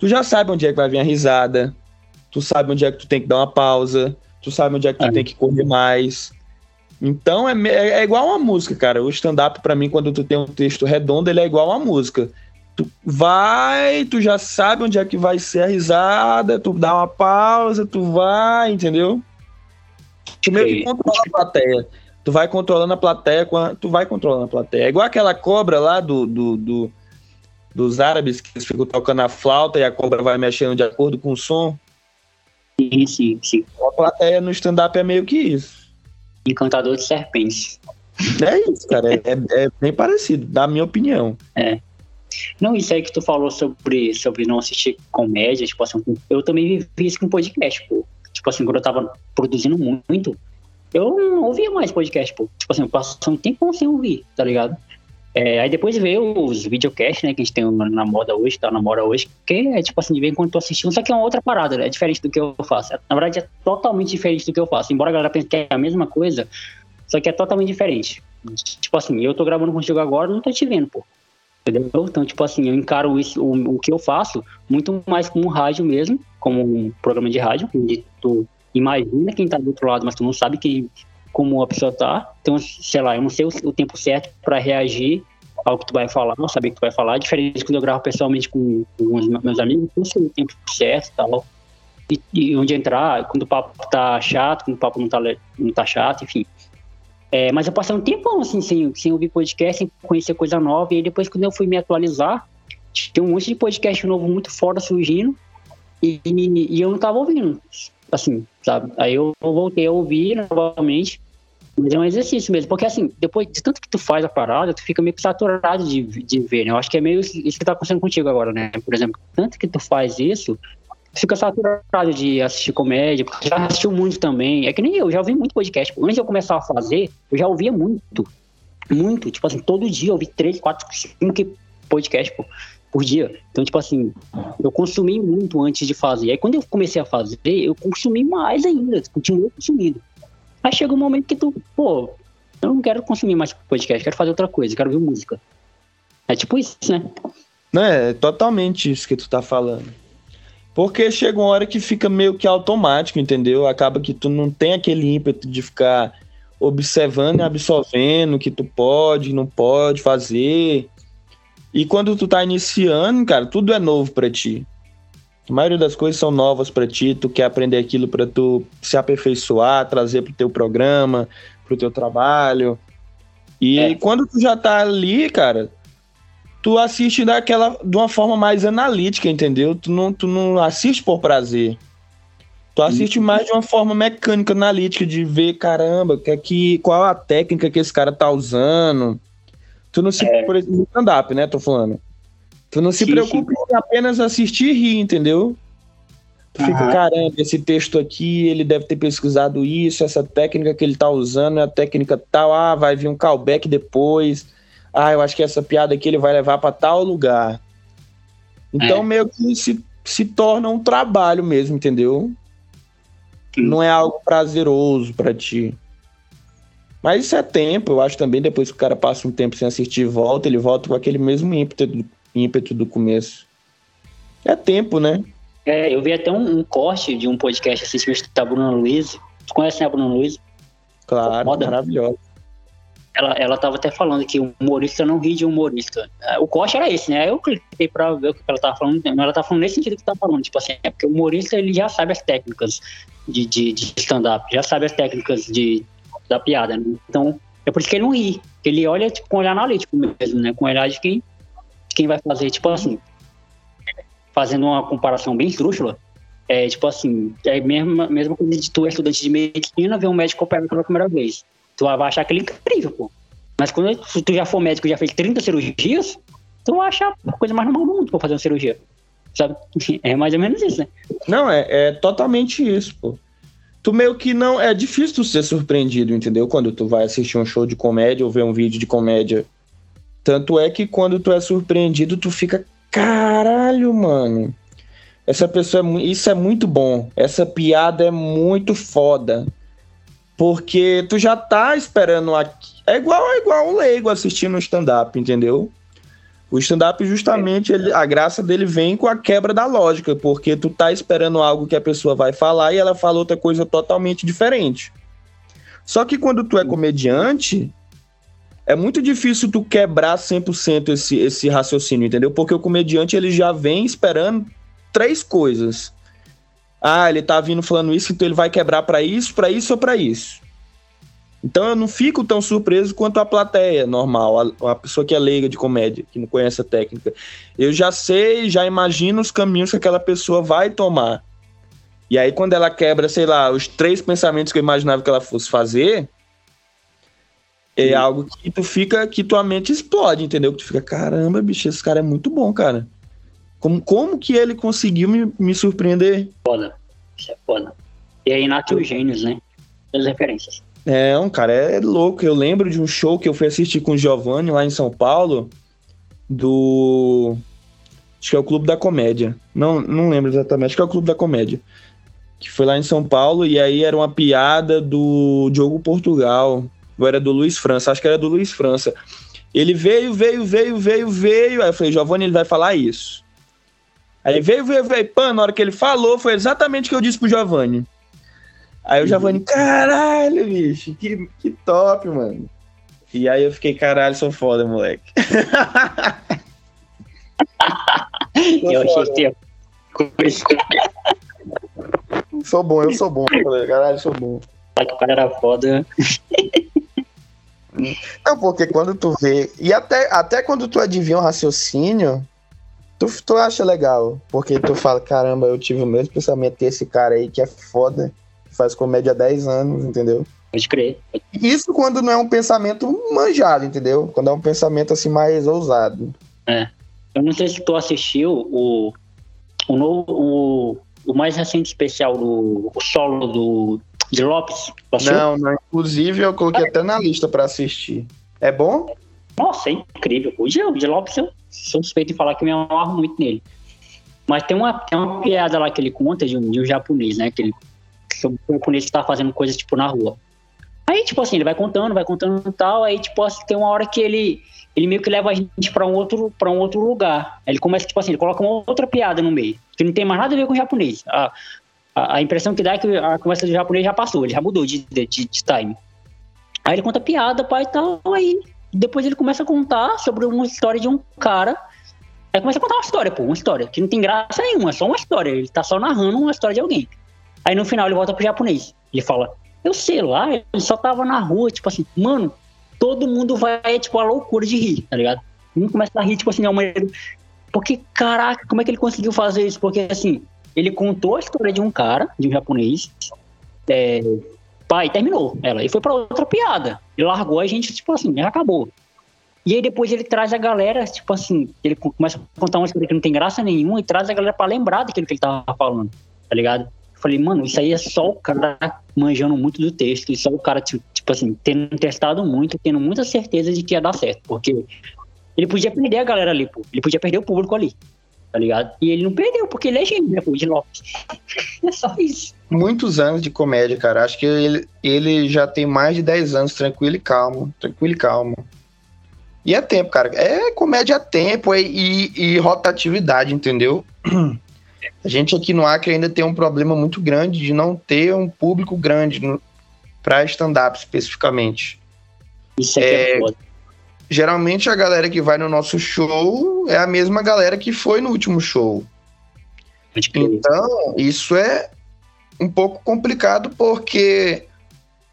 tu já sabe onde é que vai vir a risada, tu sabe onde é que tu tem que dar uma pausa, tu sabe onde é que tu é. tem que correr mais. Então é, é, é igual uma música, cara. O stand-up, para mim, quando tu tem um texto redondo, ele é igual uma música Tu vai, tu já sabe onde é que vai ser a risada, tu dá uma pausa, tu vai, entendeu? Tu meio que controla a plateia. Tu vai controlando a plateia, tu vai controlando a plateia. É igual aquela cobra lá do, do, do dos árabes que ficam tocando a flauta e a cobra vai mexendo de acordo com o som. Sim, sim, sim. A plateia no stand-up é meio que isso. Encantador de serpentes. É isso, cara. É, é, é bem parecido, na minha opinião. É. Não, isso aí que tu falou sobre, sobre não assistir comédia, tipo assim, eu também vivi isso com podcast, pô. Tipo assim, quando eu tava produzindo muito, eu não ouvia mais podcast, pô. Tipo assim, eu passei um tempo sem ouvir, tá ligado? É, aí depois veio os videocasts, né, que a gente tem na moda hoje, tá na moda hoje, que é tipo assim, de vez em quando tô assistindo, só que é uma outra parada, né? é diferente do que eu faço. Na verdade, é totalmente diferente do que eu faço. Embora a galera pense que é a mesma coisa, só que é totalmente diferente. Tipo assim, eu tô gravando contigo agora, não tô te vendo, pô. Entendeu? Então, tipo assim, eu encaro isso, o, o que eu faço muito mais como um rádio mesmo, como um programa de rádio, onde tu imagina quem tá do outro lado, mas tu não sabe que, como a pessoa tá. Então, sei lá, eu não sei o, o tempo certo para reagir ao que tu vai falar, não saber o que tu vai falar. Diferente quando eu gravo pessoalmente com, com os meus amigos, eu sei o tempo certo tal. e, e onde entrar, quando o papo tá chato, quando o papo não tá, não tá chato, enfim. É, mas eu passei um tempão assim, sem, sem ouvir podcast, sem conhecer coisa nova, e aí depois quando eu fui me atualizar, tinha um monte de podcast novo muito fora surgindo, e, e, e eu não tava ouvindo, assim, sabe? Aí eu voltei a ouvir novamente, mas é um exercício mesmo, porque assim, depois de tanto que tu faz a parada, tu fica meio saturado de, de ver, né? Eu acho que é meio isso que tá acontecendo contigo agora, né? Por exemplo, tanto que tu faz isso, fica saturado de assistir comédia, porque já assistiu muito também. É que nem eu, já ouvi muito podcast. Antes de eu começar a fazer, eu já ouvia muito. Muito. Tipo assim, todo dia eu ouvi três, quatro, cinco podcast por, por dia. Então, tipo assim, eu consumi muito antes de fazer. Aí quando eu comecei a fazer, eu consumi mais ainda. Continuo consumindo. Aí chega um momento que tu, pô, eu não quero consumir mais podcast, quero fazer outra coisa, quero ouvir música. É tipo isso, né? Não, é totalmente isso que tu tá falando. Porque chega uma hora que fica meio que automático, entendeu? Acaba que tu não tem aquele ímpeto de ficar observando e absorvendo o que tu pode, não pode fazer. E quando tu tá iniciando, cara, tudo é novo para ti. A maioria das coisas são novas para ti, tu quer aprender aquilo para tu se aperfeiçoar, trazer pro teu programa, pro teu trabalho. E é. quando tu já tá ali, cara, tu assiste daquela de uma forma mais analítica, entendeu? Tu não, tu não assiste por prazer. Tu assiste mais de uma forma mecânica, analítica, de ver, caramba, que aqui, qual a técnica que esse cara tá usando. Tu não se. É. Por exemplo, stand-up, né? Tô falando. Tu não se sim, preocupa em apenas assistir e rir, entendeu? Tu fica, uhum. caramba, esse texto aqui, ele deve ter pesquisado isso, essa técnica que ele tá usando é a técnica tal, ah, vai vir um callback depois ah, eu acho que essa piada aqui ele vai levar para tal lugar. Então, é. meio que se, se torna um trabalho mesmo, entendeu? Sim. Não é algo prazeroso para ti. Mas isso é tempo, eu acho também, depois que o cara passa um tempo sem assistir e volta, ele volta com aquele mesmo ímpeto do, ímpeto do começo. É tempo, né? É, eu vi até um, um corte de um podcast assistindo da Bruna Luiz. Tu conhece a Bruna Luiz? Claro, maravilhosa ela, ela tava até falando que o humorista não ri de humorista. O corte era esse, né? Eu cliquei pra ver o que ela tava falando, ela tava falando nesse sentido que tá falando, tipo assim, é porque o humorista ele já sabe as técnicas de, de, de stand-up, já sabe as técnicas de, da piada, né? Então, é por isso que ele não ri. Ele olha tipo, com olhar analítico mesmo, né? Com olhar de quem, quem vai fazer, tipo assim, fazendo uma comparação bem esdrúxula, é tipo assim, é a mesma, mesma coisa de tu é estudante de medicina, ver um médico operar pela primeira vez tu vai achar aquele incrível, pô. Mas quando tu já for médico e já fez 30 cirurgias, tu vai achar a coisa mais normal do mundo pra fazer uma cirurgia. Sabe? É mais ou menos isso, né? Não, é, é totalmente isso, pô. Tu meio que não. É difícil tu ser surpreendido, entendeu? Quando tu vai assistir um show de comédia ou ver um vídeo de comédia. Tanto é que quando tu é surpreendido, tu fica. Caralho, mano. Essa pessoa é. Isso é muito bom. Essa piada é muito foda. Porque tu já tá esperando aqui. É igual, é igual um leigo assistindo um stand-up, entendeu? O stand-up, justamente, ele, a graça dele vem com a quebra da lógica, porque tu tá esperando algo que a pessoa vai falar e ela fala outra coisa totalmente diferente. Só que quando tu é comediante, é muito difícil tu quebrar 100% esse, esse raciocínio, entendeu? Porque o comediante, ele já vem esperando três coisas. Ah, ele tá vindo falando isso, então ele vai quebrar para isso, para isso ou para isso. Então eu não fico tão surpreso quanto a plateia normal, a, a, pessoa que é leiga de comédia, que não conhece a técnica. Eu já sei, já imagino os caminhos que aquela pessoa vai tomar. E aí quando ela quebra, sei lá, os três pensamentos que eu imaginava que ela fosse fazer, é Sim. algo que tu fica, que tua mente explode, entendeu? Que tu fica, caramba, bicho, esse cara é muito bom, cara. Como, como que ele conseguiu me, me surpreender? Foda. Isso é foda. E aí nasce os gênios, né? Das referências. É, um cara é louco. Eu lembro de um show que eu fui assistir com o Giovanni lá em São Paulo, do. Acho que é o Clube da Comédia. Não, não lembro exatamente, acho que é o Clube da Comédia. Que foi lá em São Paulo, e aí era uma piada do Diogo Portugal. Ou era do Luiz França, acho que era do Luiz França. Ele veio, veio, veio, veio, veio. Aí eu falei, Giovanni, ele vai falar isso. Aí veio, veio, veio, pã, na hora que ele falou, foi exatamente o que eu disse pro Giovanni. Aí o uhum. Giovanni, caralho, bicho, que, que top, mano. E aí eu fiquei, caralho, sou foda, moleque. eu achei que Sou bom, eu sou bom. Caralho, sou bom. Fala que o cara era foda. Não, porque quando tu vê. E até, até quando tu adivinha o raciocínio, tu, tu acha legal. Porque tu fala, caramba, eu tive o mesmo pensamento desse cara aí que é foda, que faz comédia há 10 anos, entendeu? Pode crer. Isso quando não é um pensamento manjado, entendeu? Quando é um pensamento assim mais ousado. É. Eu não sei se tu assistiu o, o, novo, o, o mais recente especial do o solo do de Lopes. Passou? Não, não. Inclusive eu coloquei até na lista para assistir. É bom? Nossa, é incrível. O de Lopes eu sou suspeito de falar que me amarro muito nele. Mas tem uma, tem uma piada lá que ele conta de um, de um japonês, né? Que ele, sobre um japonês que tá fazendo coisas tipo na rua. Aí, tipo assim, ele vai contando, vai contando e tal, aí, tipo assim, tem uma hora que ele, ele meio que leva a gente para um outro para um outro lugar. Ele começa, tipo assim, ele coloca uma outra piada no meio, que não tem mais nada a ver com o japonês. A, a, a impressão que dá é que a conversa do japonês já passou, ele já mudou de, de, de time. Aí ele conta piada, pai e tal, aí depois ele começa a contar sobre uma história de um cara. Aí começa a contar uma história, pô, uma história, que não tem graça nenhuma, é só uma história. Ele tá só narrando uma história de alguém. Aí no final ele volta pro japonês. Ele fala: eu sei lá, ele só tava na rua, tipo assim, mano, todo mundo vai, tipo, a loucura de rir, tá ligado? Um começa a rir, tipo assim, é uma... Porque, caraca, como é que ele conseguiu fazer isso? Porque, assim, ele contou a história de um cara, de um japonês, é, pai, terminou ela, e foi pra outra piada. Ele largou a gente, tipo assim, já acabou. E aí depois ele traz a galera, tipo assim, ele começa a contar uma história que não tem graça nenhuma e traz a galera para lembrar daquilo que ele tava falando, tá ligado? Falei, mano, isso aí é só o cara manjando muito do texto, e só o cara, tipo, tipo assim, tendo testado muito, tendo muita certeza de que ia dar certo. Porque ele podia perder a galera ali, pô. Ele podia perder o público ali, tá ligado? E ele não perdeu, porque ele é gênio, né, pô, de Lopes. é só isso. Muitos anos de comédia, cara. Acho que ele, ele já tem mais de 10 anos tranquilo e calmo. Tranquilo e calmo. E é tempo, cara. É comédia a tempo e, e, e rotatividade, entendeu? A gente aqui no Acre ainda tem um problema muito grande de não ter um público grande para stand-up especificamente. Isso é, é Geralmente a galera que vai no nosso show é a mesma galera que foi no último show. Então, isso é um pouco complicado porque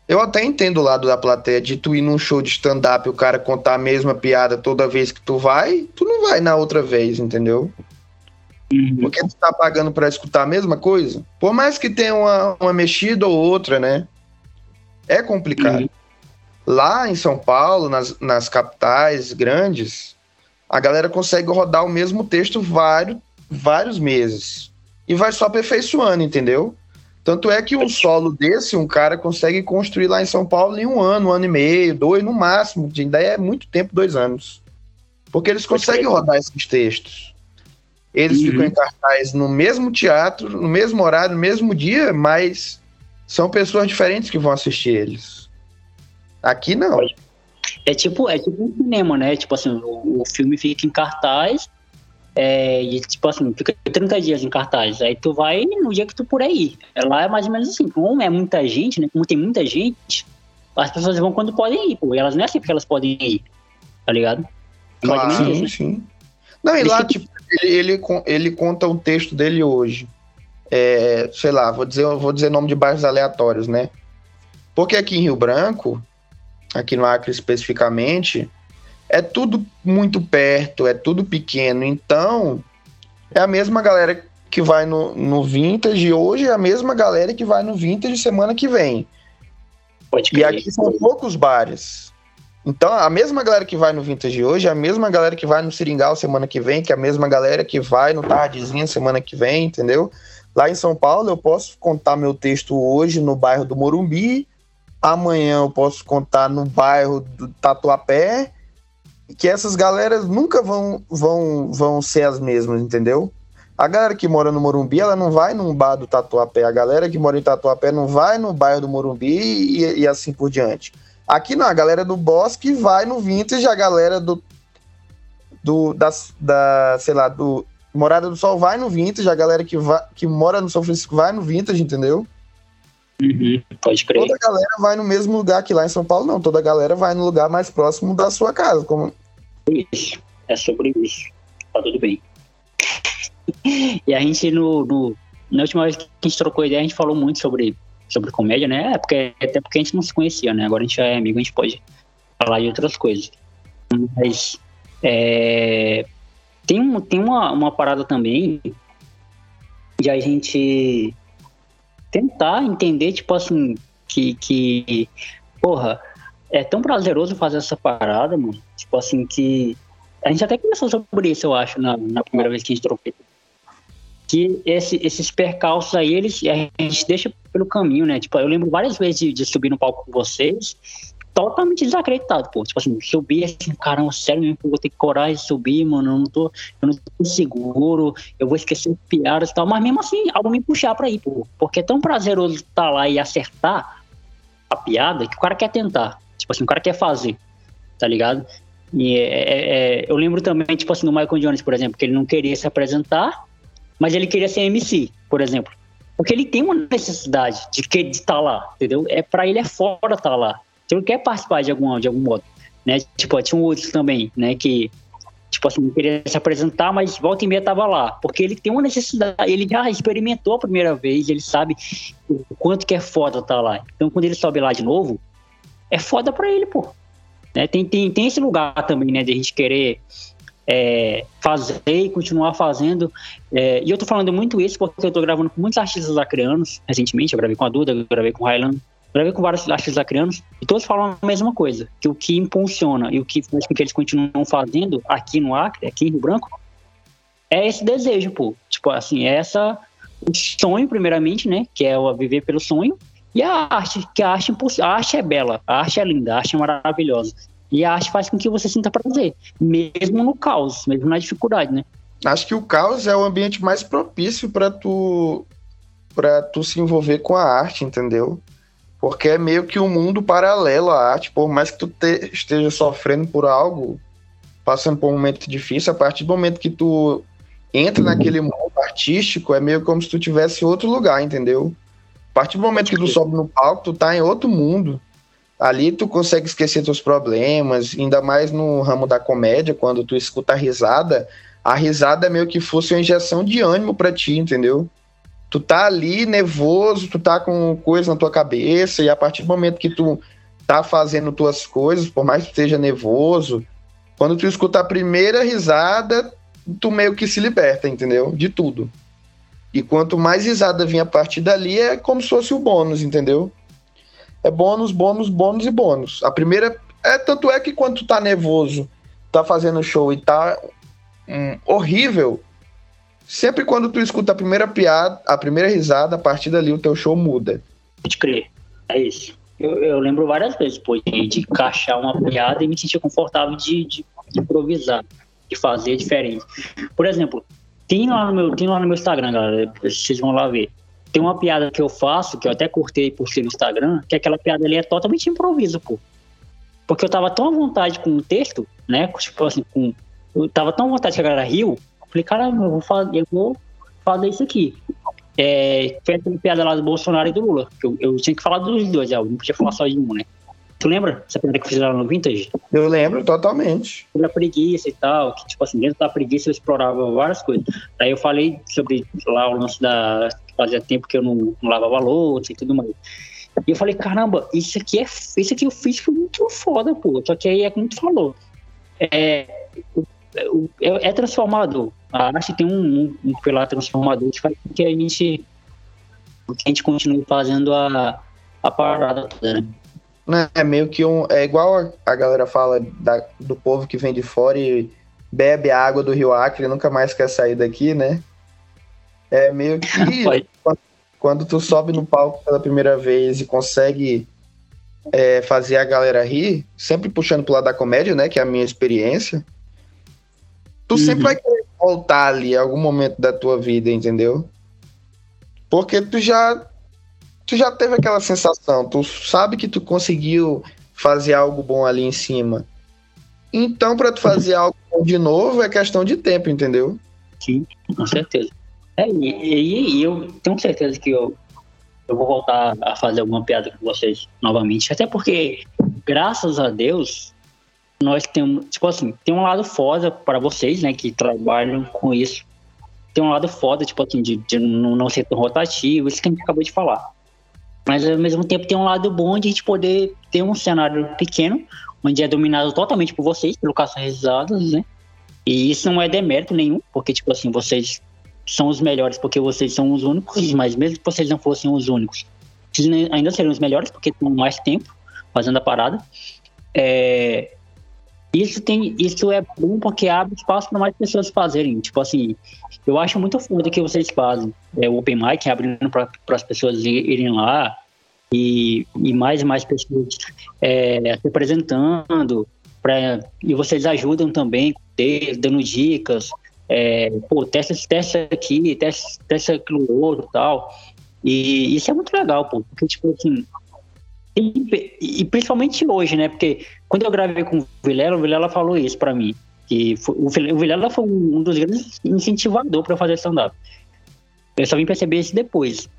eu até entendo o lado da plateia de tu ir num show de stand-up e o cara contar a mesma piada toda vez que tu vai, tu não vai na outra vez, entendeu? Uhum. Porque tu tá pagando para escutar a mesma coisa. Por mais que tenha uma, uma mexida ou outra, né? É complicado. Uhum. Lá em São Paulo, nas, nas capitais grandes, a galera consegue rodar o mesmo texto vários, vários meses. E vai só aperfeiçoando, entendeu? Tanto é que um solo desse, um cara consegue construir lá em São Paulo em um ano, um ano e meio, dois no máximo. Ainda é muito tempo, dois anos. Porque eles conseguem rodar esses textos. Eles uhum. ficam em cartaz no mesmo teatro, no mesmo horário, no mesmo dia, mas são pessoas diferentes que vão assistir eles. Aqui não. É tipo, é tipo um cinema, né? Tipo assim, o, o filme fica em cartaz é, e tipo assim, fica 30 dias em cartaz. Aí tu vai no dia que tu por aí. Lá é mais ou menos assim. Como é muita gente, né? Como tem muita gente, as pessoas vão quando podem ir, pô. E elas não é sempre que elas podem ir. Tá ligado? É claro, sim, sim. Não, e lá, tipo, ele, ele, ele conta o texto dele hoje. É, sei lá, vou dizer, vou dizer nome de bairros aleatórios, né? Porque aqui em Rio Branco, aqui no Acre especificamente, é tudo muito perto, é tudo pequeno. Então, é a mesma galera que vai no, no Vintage hoje, é a mesma galera que vai no Vintage semana que vem. e aqui são poucos bares. Então, a mesma galera que vai no Vintage hoje, é a mesma galera que vai no Seringal semana que vem, que é a mesma galera que vai no Tardezinha semana que vem, entendeu? Lá em São Paulo, eu posso contar meu texto hoje no bairro do Morumbi, amanhã eu posso contar no bairro do Tatuapé, que essas galeras nunca vão, vão, vão ser as mesmas, entendeu? A galera que mora no Morumbi, ela não vai num bar do Tatuapé. A galera que mora em Tatuapé não vai no bairro do Morumbi e, e assim por diante. Aqui não, a galera do Bosque vai no Vintage, a galera do. do da, da, sei lá, do Morada do Sol vai no Vintage, a galera que, vai, que mora no São Francisco vai no Vintage, entendeu? Uhum, pode crer. Toda a galera vai no mesmo lugar que lá em São Paulo, não. Toda a galera vai no lugar mais próximo da sua casa. Como... Isso, é sobre isso. Tá tudo bem. E a gente no, no, na última vez que a gente trocou ideia, a gente falou muito sobre, sobre comédia, né? É porque, até porque a gente não se conhecia, né? Agora a gente já é amigo, a gente pode falar de outras coisas. Mas é, tem, um, tem uma, uma parada também de a gente tentar entender, tipo assim, que, que porra, é tão prazeroso fazer essa parada, mano. Tipo assim, que. A gente até começou sobre isso, eu acho, na, na primeira vez que a gente trocou. Que esse, esses percalços aí, eles, a gente deixa pelo caminho, né? Tipo, eu lembro várias vezes de, de subir no palco com vocês, totalmente desacreditado, pô. Tipo assim, subir assim, caramba, sério mesmo, eu vou ter coragem de subir, mano, eu não tô, eu não tô seguro, eu vou esquecer piadas e tal, mas mesmo assim, algo me puxar pra ir, pô. Porque é tão prazeroso estar tá lá e acertar a piada que o cara quer tentar. Tipo assim, o cara quer fazer, tá ligado? E é, é, é, eu lembro também, tipo assim, do Michael Jones, por exemplo, que ele não queria se apresentar, mas ele queria ser MC, por exemplo. Porque ele tem uma necessidade de que de estar tá lá, entendeu? É para ele é fora estar tá lá. Então ele quer participar de algum, de algum modo, né? Tipo, tinha um outro também, né, que tipo assim, queria se apresentar, mas volta e meia tava lá, porque ele tem uma necessidade, ele já experimentou a primeira vez, ele sabe o quanto que é foda estar tá lá. Então quando ele sobe lá de novo, é foda pra ele, pô. Né? Tem, tem, tem esse lugar também, né, de a gente querer é, fazer e continuar fazendo. É, e eu tô falando muito isso porque eu tô gravando com muitos artistas acrianos recentemente. Eu gravei com a Duda, eu gravei com o Highland, gravei com vários artistas acrianos e todos falam a mesma coisa: que o que impulsiona e o que faz com que eles continuam fazendo aqui no Acre, aqui em Rio Branco, é esse desejo, pô. Tipo assim, é essa o sonho, primeiramente, né? Que é o viver pelo sonho. E a arte, que a arte, a arte é bela, a arte é linda, a arte é maravilhosa. E a arte faz com que você sinta prazer, mesmo no caos, mesmo na dificuldade, né? Acho que o caos é o ambiente mais propício para tu para tu se envolver com a arte, entendeu? Porque é meio que um mundo paralelo à arte, por mais que tu te, esteja sofrendo por algo, passando por um momento difícil, a partir do momento que tu entra naquele mundo artístico, é meio como se tu tivesse outro lugar, entendeu? A partir do momento que tu sobe no palco, tu tá em outro mundo. Ali tu consegue esquecer teus problemas, ainda mais no ramo da comédia, quando tu escuta a risada, a risada é meio que fosse uma injeção de ânimo para ti, entendeu? Tu tá ali nervoso, tu tá com coisa na tua cabeça, e a partir do momento que tu tá fazendo tuas coisas, por mais que tu esteja nervoso, quando tu escuta a primeira risada, tu meio que se liberta, entendeu? De tudo. E quanto mais risada vinha a partir dali, é como se fosse o bônus, entendeu? É bônus, bônus, bônus e bônus. A primeira. É, tanto é que quando tu tá nervoso, tá fazendo show e tá hum, horrível, sempre quando tu escuta a primeira piada, a primeira risada, a partir dali o teu show muda. Pode crer. É isso. Eu, eu lembro várias vezes, pô, de, encaixar uma piada e me sentir confortável de, de, de improvisar, de fazer diferente. Por exemplo, tem lá no meu, tem lá no meu Instagram, galera. Vocês vão lá ver. Tem uma piada que eu faço, que eu até cortei por ser no Instagram, que aquela piada ali é totalmente improviso, pô. Porque eu tava tão à vontade com o texto, né? Tipo assim, com. Eu tava tão à vontade que a galera riu. Falei, caramba, eu vou fazer, eu vou fazer isso aqui. É, foi aquela piada lá do Bolsonaro e do Lula. Eu, eu tinha que falar dos dois, eu não podia falar só de um, né? Tu lembra essa piada que fizeram no Vintage? Eu lembro, totalmente. Sobre a preguiça e tal, que, tipo assim, dentro da preguiça eu explorava várias coisas. Aí eu falei sobre lá o lance da. Fazia tempo que eu não, não lavava louça e tudo mais. E eu falei, caramba, isso aqui é. Isso aqui eu fiz foi muito foda, pô. Só que aí é como tu falou. É, é, é transformador. A arte tem um, um, um pilar transformador que faz com que a gente. Que a gente continue fazendo a, a parada toda, né? Né, é meio que um. É igual a, a galera fala da, do povo que vem de fora e bebe a água do Rio Acre e nunca mais quer sair daqui, né? É meio que. quando, quando, tu sobe no palco pela primeira vez e consegue é, fazer a galera rir, sempre puxando pro lado da comédia, né? Que é a minha experiência. Tu uhum. sempre vai querer voltar ali em algum momento da tua vida, entendeu? Porque tu já tu já teve aquela sensação, tu sabe que tu conseguiu fazer algo bom ali em cima. Então, para tu fazer algo bom de novo, é questão de tempo, entendeu? Sim, com certeza. É, e, e, e, eu tenho certeza que eu, eu vou voltar a fazer alguma piada com vocês novamente. Até porque, graças a Deus, nós temos, tipo assim, tem um lado foda para vocês, né, que trabalham com isso. tem um lado foda, tipo assim, de, de não ser tão rotativo, isso que a gente acabou de falar. Mas ao mesmo tempo tem um lado bom de a gente poder ter um cenário pequeno, onde é dominado totalmente por vocês, pelo caça risadas, né? E isso não é demérito nenhum, porque, tipo assim, vocês são os melhores porque vocês são os únicos, mas mesmo que vocês não fossem os únicos, vocês ainda seriam os melhores porque estão mais tempo fazendo a parada. É, isso tem isso é bom porque abre espaço para mais pessoas fazerem. Tipo assim eu acho muito foda que vocês fazem. É, o open mic abrindo para as pessoas irem lá e, e mais e mais pessoas é, se apresentando pra, e vocês ajudam também dando dicas é, pô, testa, testa aqui testa, testa aquilo outro tal. E isso é muito legal pô porque tipo assim e, e, principalmente hoje, né? Porque quando eu gravei com o Vilela, o Vilela falou isso para mim. Que foi, o Vilela foi um dos grandes incentivadores para fazer stand-up. Eu só vim perceber isso depois.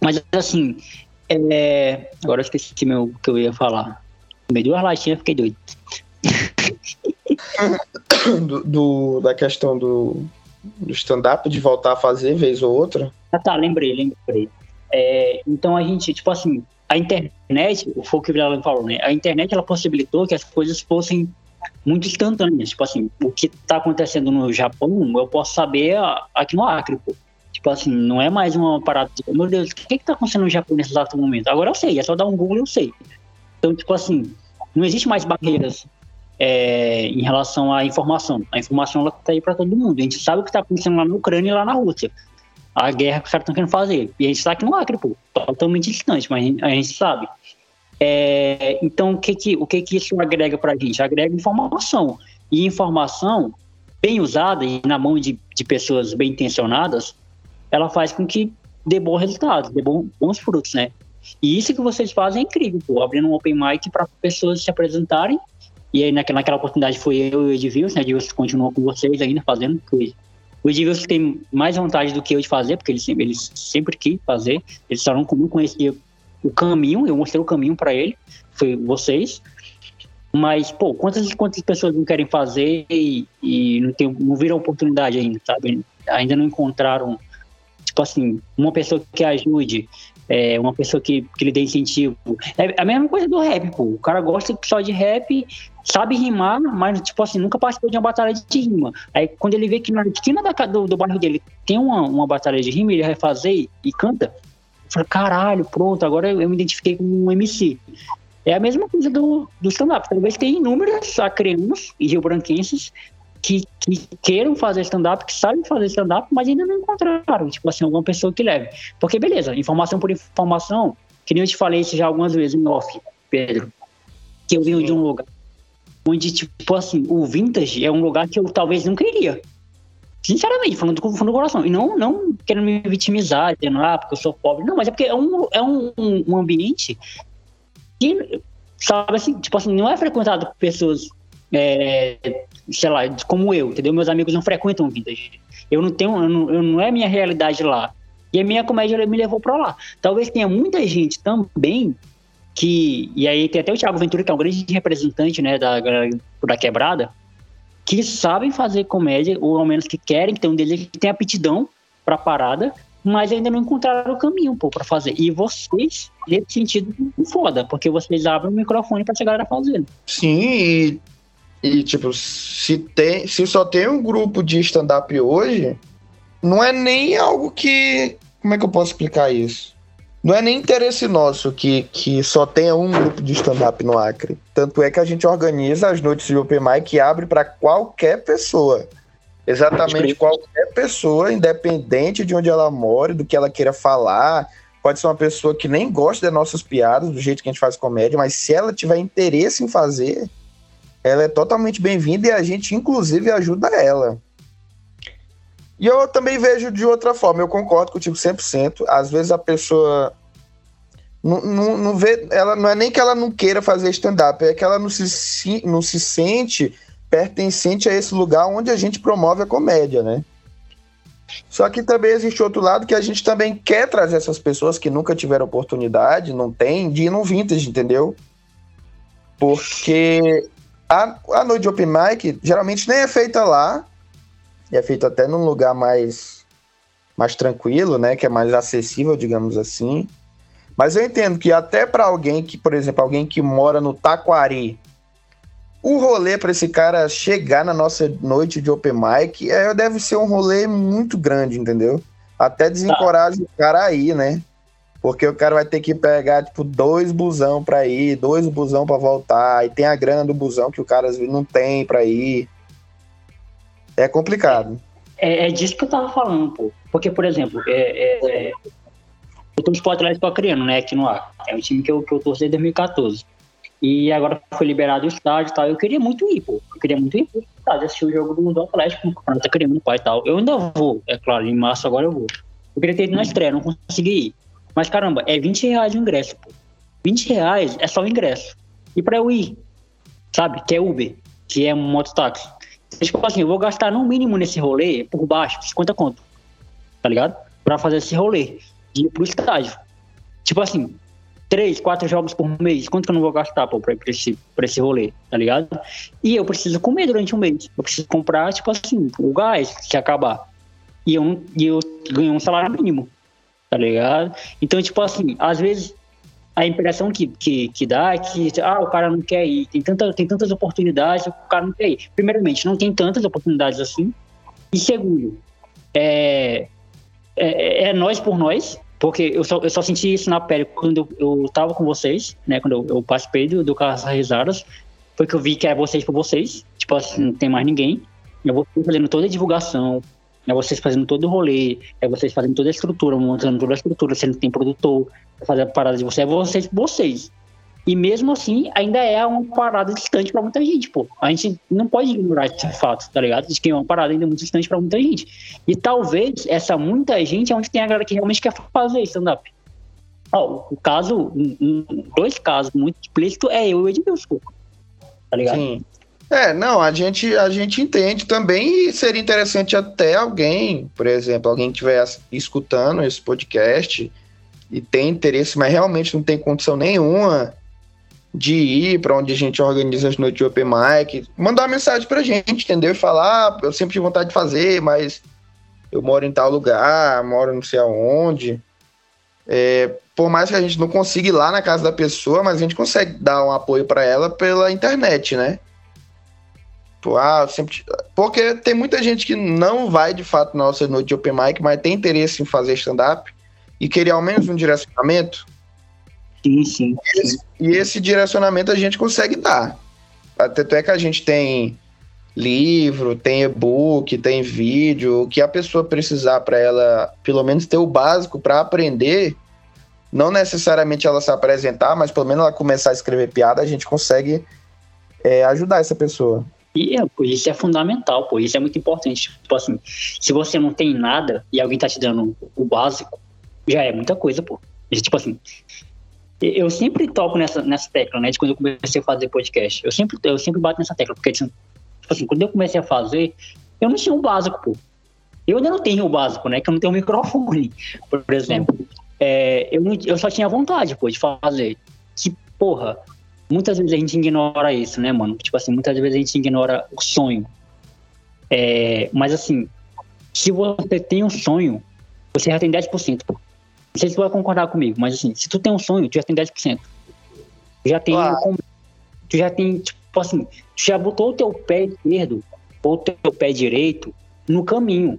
Mas assim, é... agora eu esqueci o que eu ia falar. Me deu uma latinha, fiquei doido. do, do, da questão do, do stand-up, de voltar a fazer vez ou outra. Ah tá, lembrei, lembrei. É, então a gente, tipo assim, a internet, foi o que o falou, né? A internet ela possibilitou que as coisas fossem muito instantâneas. Tipo assim, o que está acontecendo no Japão, eu posso saber aqui no Acre, pô. Tipo assim, não é mais uma parada meu Deus, o que está acontecendo no Japão nesse exato momento? Agora eu sei, é só dar um Google eu sei. Então, tipo assim, não existe mais barreiras é, em relação à informação. A informação ela tá aí para todo mundo. A gente sabe o que está acontecendo lá na Ucrânia e lá na Rússia a guerra que os caras estão querendo fazer. E a gente está aqui no Acre, pô, totalmente distante, mas a gente, sabe. É, então, o que que, o que que isso agrega para a gente? Agrega informação. E informação, bem usada e na mão de, de pessoas bem intencionadas, ela faz com que dê bons resultados, dê bons, bons frutos, né? E isso que vocês fazem é incrível, pô, abrindo um open mic para pessoas se apresentarem. E aí, naquela, naquela oportunidade, foi eu e o Edvilson, né? Edvilson continuou com vocês ainda fazendo, porque o Edilson tem mais vontade do que eu de fazer, porque ele, ele sempre quis fazer. Ele só não, não conhecia o caminho, eu mostrei o caminho para ele, foi vocês. Mas, pô, quantas quantas pessoas não querem fazer e, e não, tem, não viram oportunidade ainda, sabe? Ainda não encontraram, tipo assim, uma pessoa que ajude, é, uma pessoa que, que lhe dê incentivo. É a mesma coisa do rap, pô. O cara gosta só de rap, sabe rimar, mas, tipo assim, nunca participou de uma batalha de rima. Aí, quando ele vê que na esquina da, do, do bairro dele tem uma, uma batalha de rima, ele vai fazer e canta. Fala, caralho, pronto, agora eu me identifiquei com um MC. É a mesma coisa do, do stand-up. Talvez tenha inúmeros acreanos e rio-branquenses que, que queiram fazer stand-up, que sabem fazer stand-up, mas ainda não encontraram, tipo assim, alguma pessoa que leve. Porque, beleza, informação por informação, que nem eu te falei isso já algumas vezes em off, Pedro, que eu venho de um lugar onde, tipo assim, o vintage é um lugar que eu talvez nunca iria. Sinceramente, falando com o fundo do coração. E não, não querendo me vitimizar, dizendo, ah, porque eu sou pobre. Não, mas é porque é um, é um, um ambiente que, sabe assim, tipo assim, não é frequentado por pessoas é, sei lá, como eu, entendeu? Meus amigos não frequentam vintage. Eu não tenho, eu não, eu não é minha realidade lá. E a minha comédia me levou para lá. Talvez tenha muita gente também que, e aí tem até o Thiago Ventura, que é um grande representante, né, da, da quebrada, que sabem fazer comédia, ou ao menos que querem, que tem um desejo, que tem aptidão pra parada, mas ainda não encontraram o caminho, pô, pra fazer. E vocês, nesse sentido, foda, porque vocês abrem o microfone pra chegar a fazer. Sim, e e, tipo, se, tem, se só tem um grupo de stand-up hoje, não é nem algo que. Como é que eu posso explicar isso? Não é nem interesse nosso que, que só tenha um grupo de stand-up no Acre. Tanto é que a gente organiza as noites de Open Mic e abre para qualquer pessoa. Exatamente qualquer pessoa, independente de onde ela mora, do que ela queira falar. Pode ser uma pessoa que nem gosta das nossas piadas, do jeito que a gente faz comédia, mas se ela tiver interesse em fazer, ela é totalmente bem-vinda e a gente, inclusive, ajuda ela. E eu também vejo de outra forma, eu concordo contigo 100%. Às vezes a pessoa não, não, não vê, ela não é nem que ela não queira fazer stand-up, é que ela não se, não se sente pertencente a esse lugar onde a gente promove a comédia, né? Só que também existe outro lado que a gente também quer trazer essas pessoas que nunca tiveram oportunidade, não tem, de ir no vintage, entendeu? Porque a, a noite de open mic geralmente nem é feita lá, é feito até num lugar mais, mais tranquilo, né? Que é mais acessível, digamos assim. Mas eu entendo que até para alguém que, por exemplo, alguém que mora no Taquari, o rolê para esse cara chegar na nossa noite de open mic é, deve ser um rolê muito grande, entendeu? Até desencoraja tá. o cara aí, né? Porque o cara vai ter que pegar, tipo, dois busão pra ir, dois busão pra voltar, e tem a grana do busão que o cara não tem pra ir. É complicado. É, é disso que eu tava falando, pô. Porque, por exemplo, é, é, é eu Sport Atlético Acreano, né, aqui no ar. É um time que eu, que eu torço desde 2014. E agora foi liberado o estádio e tal. Eu queria muito ir, pô. Eu queria muito ir pro estádio, assistir o jogo do, do Atlético, no Campeonato Acreano, pai e tal. Eu ainda vou, é claro, em março agora eu vou. Eu queria ter ido na estreia, não consegui ir. Mas caramba, é 20 reais o ingresso, pô. 20 reais é só o ingresso. E pra eu ir, sabe, que é Uber, que é mototáxi. Tipo assim, eu vou gastar no mínimo nesse rolê, por baixo, 50 conto. Tá ligado? Pra fazer esse rolê de ir pro estádio. Tipo assim, três, quatro jogos por mês, quanto que eu não vou gastar pô, pra, pra, esse, pra esse rolê, tá ligado? E eu preciso comer durante um mês. Eu preciso comprar, tipo assim, o gás se acabar. E eu, e eu ganho um salário mínimo, tá ligado? Então, tipo assim, às vezes a impressão que, que, que dá é que ah, o cara não quer ir, tem, tanta, tem tantas oportunidades, o cara não quer ir. Primeiramente, não tem tantas oportunidades assim. E segundo, é, é, é nós por nós, porque eu só, eu só senti isso na pele quando eu, tava com vocês, né? Quando eu, eu participei do, do Carros Risadas. Foi que eu vi que é vocês por vocês. Tipo assim, não tem mais ninguém. Eu vou fazendo toda a divulgação. É vocês fazendo todo o rolê. É vocês fazendo toda a estrutura, montando toda a estrutura. Você não tem produtor. Fazer a parada de vocês. É vocês vocês. E mesmo assim, ainda é uma parada distante para muita gente, pô. A gente não pode ignorar esse fato, tá ligado? De que é uma parada ainda muito distante para muita gente. E talvez essa muita gente é onde tem a galera que realmente quer fazer stand-up. Ó, o caso, dois casos muito explícitos é eu e o Edmilson, tá ligado? Sim. É, não, a gente, a gente entende também e seria interessante até alguém, por exemplo, alguém que estiver escutando esse podcast e tem interesse, mas realmente não tem condição nenhuma de ir para onde a gente organiza as noites de Open Mic, mandar uma mensagem pra gente, entendeu? E falar, ah, eu sempre tive vontade de fazer, mas eu moro em tal lugar, moro não sei aonde. É, por mais que a gente não consiga ir lá na casa da pessoa, mas a gente consegue dar um apoio para ela pela internet, né? Ah, sempre... Porque tem muita gente que não vai de fato na nossa noite de Open Mic, mas tem interesse em fazer stand-up e querer ao menos um direcionamento. Sim, sim. E esse, e esse direcionamento a gente consegue dar. Até é que a gente tem livro, tem e-book, tem vídeo, o que a pessoa precisar para ela, pelo menos ter o básico para aprender, não necessariamente ela se apresentar, mas pelo menos ela começar a escrever piada, a gente consegue é, ajudar essa pessoa. E é, isso é fundamental, pô, isso é muito importante. Tipo assim, se você não tem nada e alguém tá te dando o básico, já é muita coisa, pô. Tipo assim, eu sempre toco nessa, nessa tecla, né? De quando eu comecei a fazer podcast. Eu sempre, eu sempre bato nessa tecla, porque, tipo assim, quando eu comecei a fazer, eu não tinha o básico, pô. Eu ainda não tenho o básico, né? Que eu não tenho um microfone, por exemplo. É, eu, não, eu só tinha vontade, pô, de fazer. Que, porra, muitas vezes a gente ignora isso, né, mano? Tipo assim, muitas vezes a gente ignora o sonho. É, mas, assim, se você tem um sonho, você já tem 10%, pô. Não sei se tu vai concordar comigo, mas assim, se tu tem um sonho, tu já tem 10%. Tu já tem. Claro. Tu já tem, tipo assim, tu já botou o teu pé esquerdo ou o teu pé direito no caminho.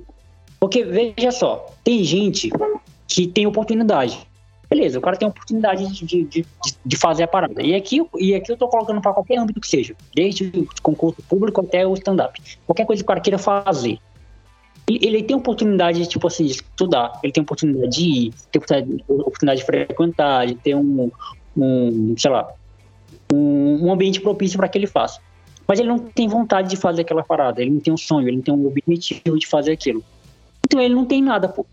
Porque, veja só, tem gente que tem oportunidade. Beleza, o cara tem oportunidade de, de, de fazer a parada. E aqui, e aqui eu tô colocando para qualquer âmbito que seja, desde o concurso público até o stand-up. Qualquer coisa que o cara queira fazer ele tem oportunidade, tipo assim, de estudar, ele tem oportunidade de ir, tem oportunidade de frequentar, de ter um, um sei lá, um, um ambiente propício para que ele faça. Mas ele não tem vontade de fazer aquela parada, ele não tem um sonho, ele não tem um objetivo de fazer aquilo. Então ele não tem nada, pô.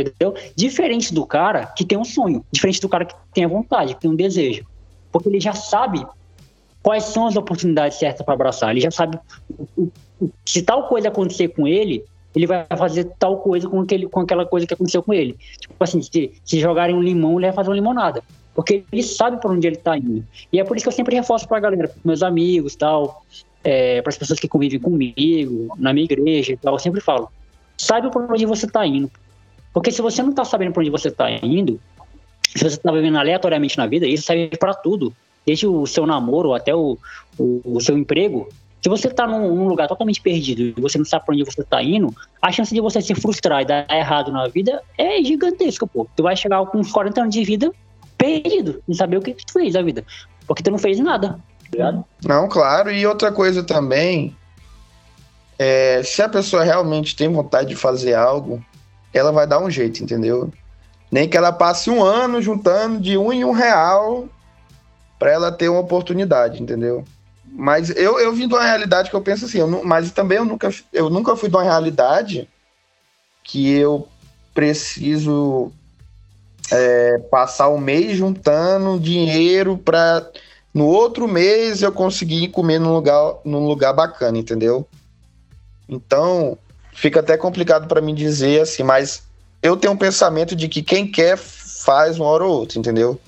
Entendeu? Diferente do cara que tem um sonho, diferente do cara que tem a vontade, que tem um desejo. Porque ele já sabe quais são as oportunidades certas para abraçar, ele já sabe se tal coisa acontecer com ele, ele vai fazer tal coisa com, aquele, com aquela coisa que aconteceu com ele. Tipo assim, se, se jogarem um limão, ele vai fazer uma limonada. Porque ele sabe para onde ele está indo. E é por isso que eu sempre reforço para a galera, pros meus amigos tal. é, para as pessoas que convivem comigo, na minha igreja e tal, eu sempre falo: saiba para onde você está indo. Porque se você não está sabendo para onde você está indo, se você está vivendo aleatoriamente na vida, isso serve para tudo. Desde o seu namoro até o, o, o seu emprego. Se você está num, num, lugar totalmente perdido e você não sabe para onde você está indo, a chance de você se frustrar e dar errado na vida é gigantesca, pô. Tu vai chegar com uns 40 anos de vida perdido, não saber o que tu fez a vida. Porque tu não fez nada, tá Não, claro. E outra coisa também, é, se a pessoa realmente tem vontade de fazer algo, ela vai dar um jeito, entendeu? Nem que ela passe um ano juntando de um em um real para ela ter uma oportunidade, entendeu? Mas eu, eu vim de uma realidade que eu penso assim, eu mas também eu nunca, eu nunca fui de uma realidade que eu preciso é, passar um mês juntando dinheiro para no outro mês eu conseguir comer num lugar, num lugar bacana, entendeu? Então fica até complicado para mim dizer assim, mas eu tenho um pensamento de que quem quer faz uma hora ou outra, entendeu?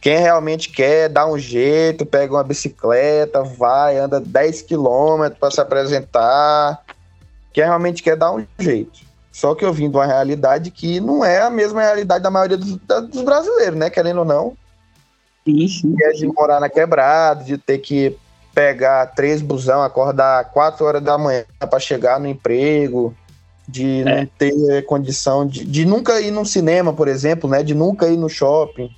Quem realmente quer, dá um jeito, pega uma bicicleta, vai, anda 10 quilômetros para se apresentar. Quem realmente quer, dá um jeito. Só que eu vim de uma realidade que não é a mesma realidade da maioria dos, dos brasileiros, né? Querendo ou não. Isso. Que é de morar na quebrada, de ter que pegar três busão, acordar quatro horas da manhã para chegar no emprego, de é. não ter condição de, de nunca ir no cinema, por exemplo, né? De nunca ir no shopping.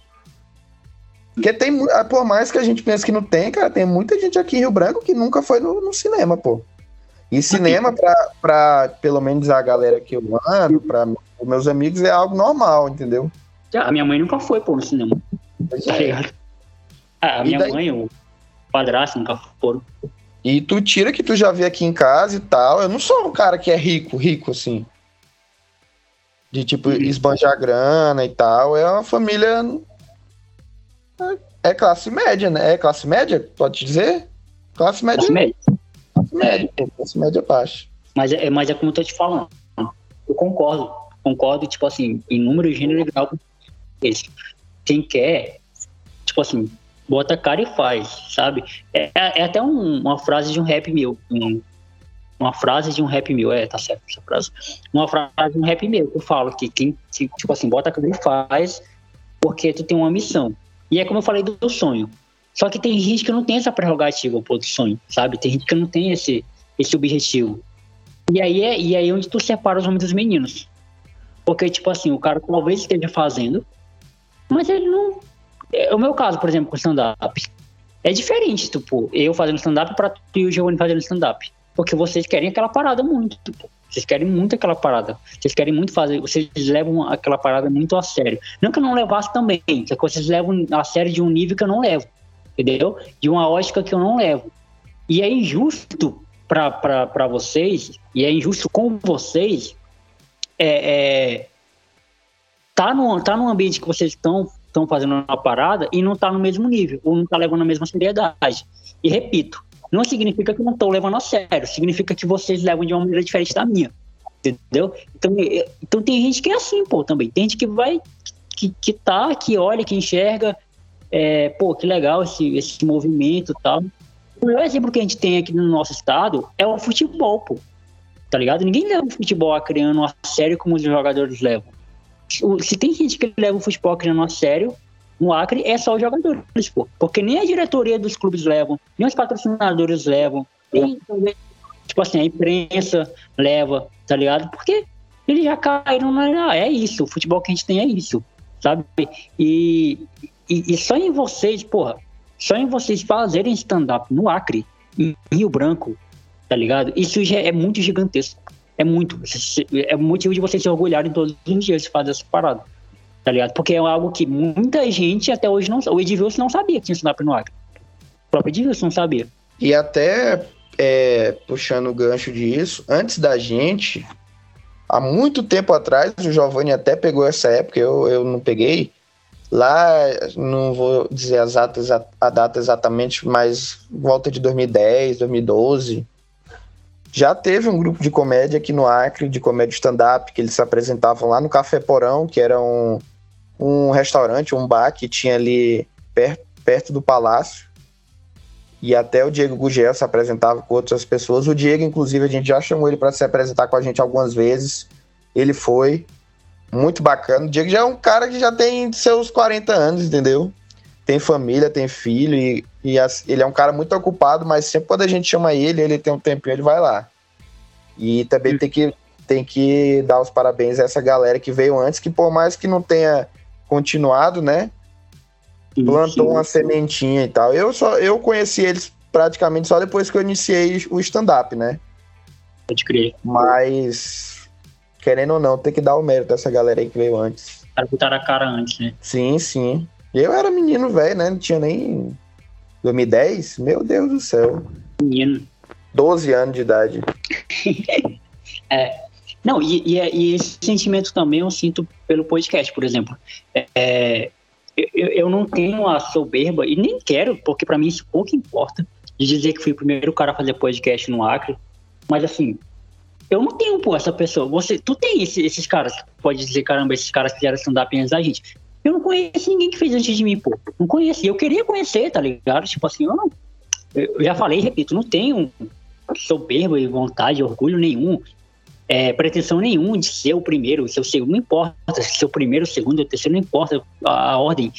Porque tem, ah, por mais que a gente pense que não tem, cara, tem muita gente aqui em Rio Branco que nunca foi no, no cinema, pô. E cinema, pra, pra pelo menos a galera que eu ando, pra meus amigos, é algo normal, entendeu? A minha mãe nunca foi, pô, no cinema. Tá ligado? Ah, a minha daí... mãe, padrasto nunca foram. E tu tira que tu já vê aqui em casa e tal. Eu não sou um cara que é rico, rico, assim. De tipo, uhum. esbanjar grana e tal. É uma família. É classe média, né? É classe média, pode dizer? Classe média. Classe média. Classe média, pô, classe média baixa. Mas é, mas é como eu tô te falando. Eu concordo. Concordo, tipo assim, em número, gênero e grau. Quem quer, tipo assim, bota cara e faz, sabe? É, é até um, uma frase de um rap meu. Um, uma frase de um rap meu, é, tá certo essa frase. Uma frase de um rap meu que eu falo que quem, tipo assim, bota cara e faz porque tu tem uma missão. E é como eu falei do, do sonho. Só que tem gente que não tem essa prerrogativa pô, do sonho, sabe? Tem gente que não tem esse, esse objetivo. E aí é e aí é onde tu separa os homens dos meninos. Porque, tipo assim, o cara talvez esteja fazendo, mas ele não, é o meu caso, por exemplo, com stand-up. É diferente, tipo, eu fazendo stand-up pra tu e o Giovanni fazendo stand-up. Porque vocês querem aquela parada muito, tipo, vocês querem muito aquela parada. Vocês querem muito fazer, vocês levam aquela parada muito a sério. Não que eu não levasse também, só que vocês levam a sério de um nível que eu não levo. Entendeu? De uma ótica que eu não levo. E é injusto para vocês, e é injusto com vocês, é, é, tá, no, tá num ambiente que vocês estão estão fazendo uma parada e não está no mesmo nível, ou não está levando a mesma seriedade. E repito, não significa que não estou levando a sério, significa que vocês levam de uma maneira diferente da minha. Entendeu? Então, então tem gente que é assim, pô, também. Tem gente que vai, que, que tá, que olha, que enxerga, é, pô, que legal esse, esse movimento e tal. O melhor exemplo que a gente tem aqui no nosso estado é o futebol, pô. Tá ligado? Ninguém leva o futebol a criando a sério como os jogadores levam se tem gente que leva o futebol criando a sério, no Acre é só os jogadores, pô. Porque nem a diretoria dos clubes levam, nem os patrocinadores levam, nem, tipo assim, a imprensa leva, tá ligado? Porque eles já caíram na. É isso, o futebol que a gente tem é isso, sabe? E, e, e só em vocês, porra, só em vocês fazerem stand-up no Acre, em Rio Branco, tá ligado? Isso já é muito gigantesco. É muito. É motivo de vocês se orgulharem todos os dias de fazer essa parada. Tá ligado? Porque é algo que muita gente até hoje não. O Edilson não sabia que tinha stand-up no Acre. O próprio Edilson não sabia. E até é, puxando o gancho disso, antes da gente, há muito tempo atrás, o Giovanni até pegou essa época, eu, eu não peguei. Lá, não vou dizer as datas, a data exatamente, mas volta de 2010, 2012 já teve um grupo de comédia aqui no Acre, de comédia stand-up, que eles se apresentavam lá no Café Porão, que era um, um restaurante, um bar que tinha ali perto, perto do palácio. e até o Diego Gugel se apresentava com outras pessoas. O Diego, inclusive, a gente já chamou ele para se apresentar com a gente algumas vezes. Ele foi muito bacana. O Diego já é um cara que já tem seus 40 anos, entendeu? Tem família, tem filho e, e as, ele é um cara muito ocupado, mas sempre quando a gente chama ele, ele tem um tempinho, ele vai lá. E também tem que, tem que dar os parabéns a essa galera que veio antes, que por mais que não tenha continuado, né? plantou uma sementinha e tal. Eu só eu conheci eles praticamente só depois que eu iniciei o stand-up, né? Pode crer. Mas, querendo ou não, tem que dar o mérito dessa galera aí que veio antes. Para botar a cara antes, né? Sim, sim. Eu era menino velho, né? Não tinha nem 2010? Meu Deus do céu. Menino. 12 anos de idade. é, não, e, e, e, esse sentimento também eu sinto pelo podcast, por exemplo. É, eu, eu não tenho a soberba, e nem quero, porque para mim isso pouco importa, de dizer que fui o primeiro cara a fazer podcast no Acre. Mas assim, eu não tenho, pô, essa pessoa. Você, tu tem esse, esses caras que pode dizer, caramba, esses caras fizeram stand-up antes da gente. Eu não conheço ninguém que fez antes de mim, pô. Não conheci. Eu queria conhecer, tá ligado? Tipo assim, eu não. Eu já falei, repito, não tenho soberba e vontade, orgulho nenhum é, pretensão nenhuma de ser o primeiro, ser o segundo, não importa, ser o primeiro, o segundo, o terceiro, não importa a, a ordem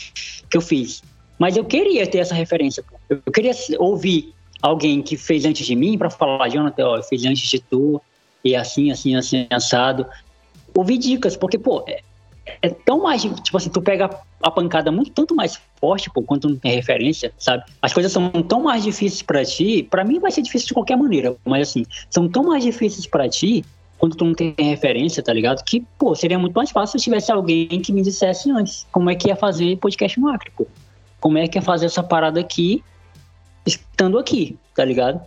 que eu fiz. Mas eu queria ter essa referência. Eu queria ouvir alguém que fez antes de mim para falar, Jonathan, ó, eu fiz antes de tu, e assim, assim, assim, assado. Ouvir dicas, porque, pô, é, tão mais, tipo assim, tu pega a pancada muito, tanto mais forte, pô, quando não tem referência, sabe? As coisas são tão mais difíceis para ti, para mim vai ser difícil de qualquer maneira, mas assim, são tão mais difíceis para ti quando tu não tem referência, tá ligado? Que, pô, seria muito mais fácil se tivesse alguém que me dissesse antes como é que ia fazer podcast no Acre, pô. Como é que ia fazer essa parada aqui, estando aqui, tá ligado?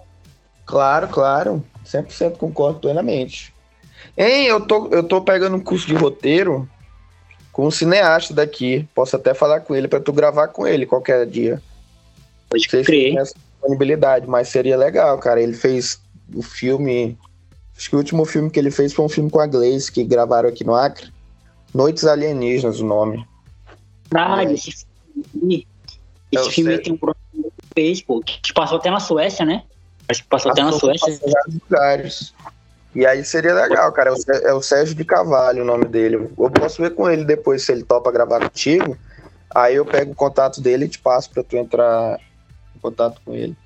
Claro, claro. 100% concordo plenamente. Hein, eu tô, eu tô pegando um curso de roteiro com um cineasta daqui. Posso até falar com ele para tu gravar com ele qualquer dia. Pode crer. disponibilidade, mas seria legal, cara. Ele fez o filme Acho que o último filme que ele fez foi um filme com a Glaze, que gravaram aqui no Acre. Noites Alienígenas, o nome. Caralho, esse filme. Esse filme tem um problema que fez, pô. Que passou até na Suécia, né? Acho que passou, passou até na Suécia. lugares. E aí seria legal, cara. É o Sérgio de Cavalho o nome dele. Eu posso ver com ele depois se ele topa gravar contigo. Aí eu pego o contato dele e te passo pra tu entrar em contato com ele.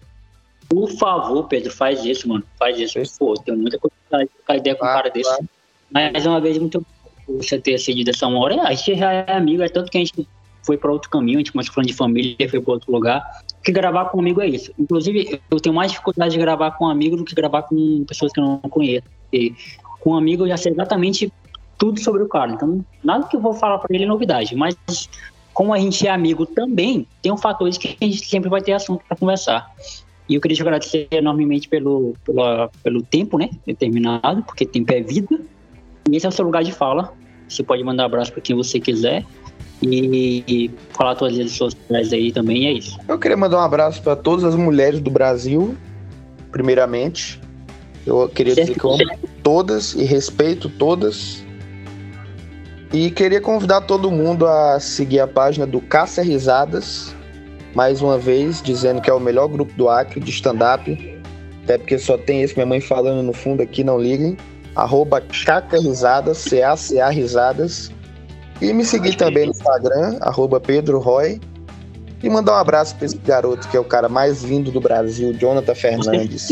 Por favor, Pedro, faz isso, mano. Faz isso. Pô, tenho muita curiosidade de trocar ideia com um cara desse. Claro. Mais uma vez, muito você ter cedido essa hora. A gente já é amigo, é tanto que a gente foi para outro caminho, a gente começou falando de família, foi para outro lugar. Que gravar com amigo é isso. Inclusive, eu tenho mais dificuldade de gravar com um amigo do que gravar com pessoas que eu não conheço. E com um amigo eu já sei exatamente tudo sobre o cara. Então, nada que eu vou falar para ele é novidade. Mas, como a gente é amigo também, tem um fator que a gente sempre vai ter assunto para conversar. E eu queria te agradecer enormemente pelo, pelo, pelo tempo, né? Determinado, porque tempo é vida. E esse é o seu lugar de fala. Você pode mandar um abraço para quem você quiser. E, e falar suas redes sociais aí também, é isso. Eu queria mandar um abraço para todas as mulheres do Brasil, primeiramente. Eu queria dizer que eu amo todas e respeito todas. E queria convidar todo mundo a seguir a página do Caça Risadas mais uma vez, dizendo que é o melhor grupo do Acre de stand-up. Até porque só tem esse, minha mãe falando no fundo aqui, não liguem. Arroba Caca Risadas, C-A-C-A Risadas. E me seguir também no Instagram, arroba Pedro Roy. E mandar um abraço para esse garoto que é o cara mais lindo do Brasil, Jonathan Fernandes.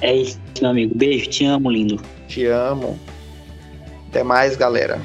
É isso, meu amigo. Beijo, te amo, lindo. Te amo. Até mais, galera.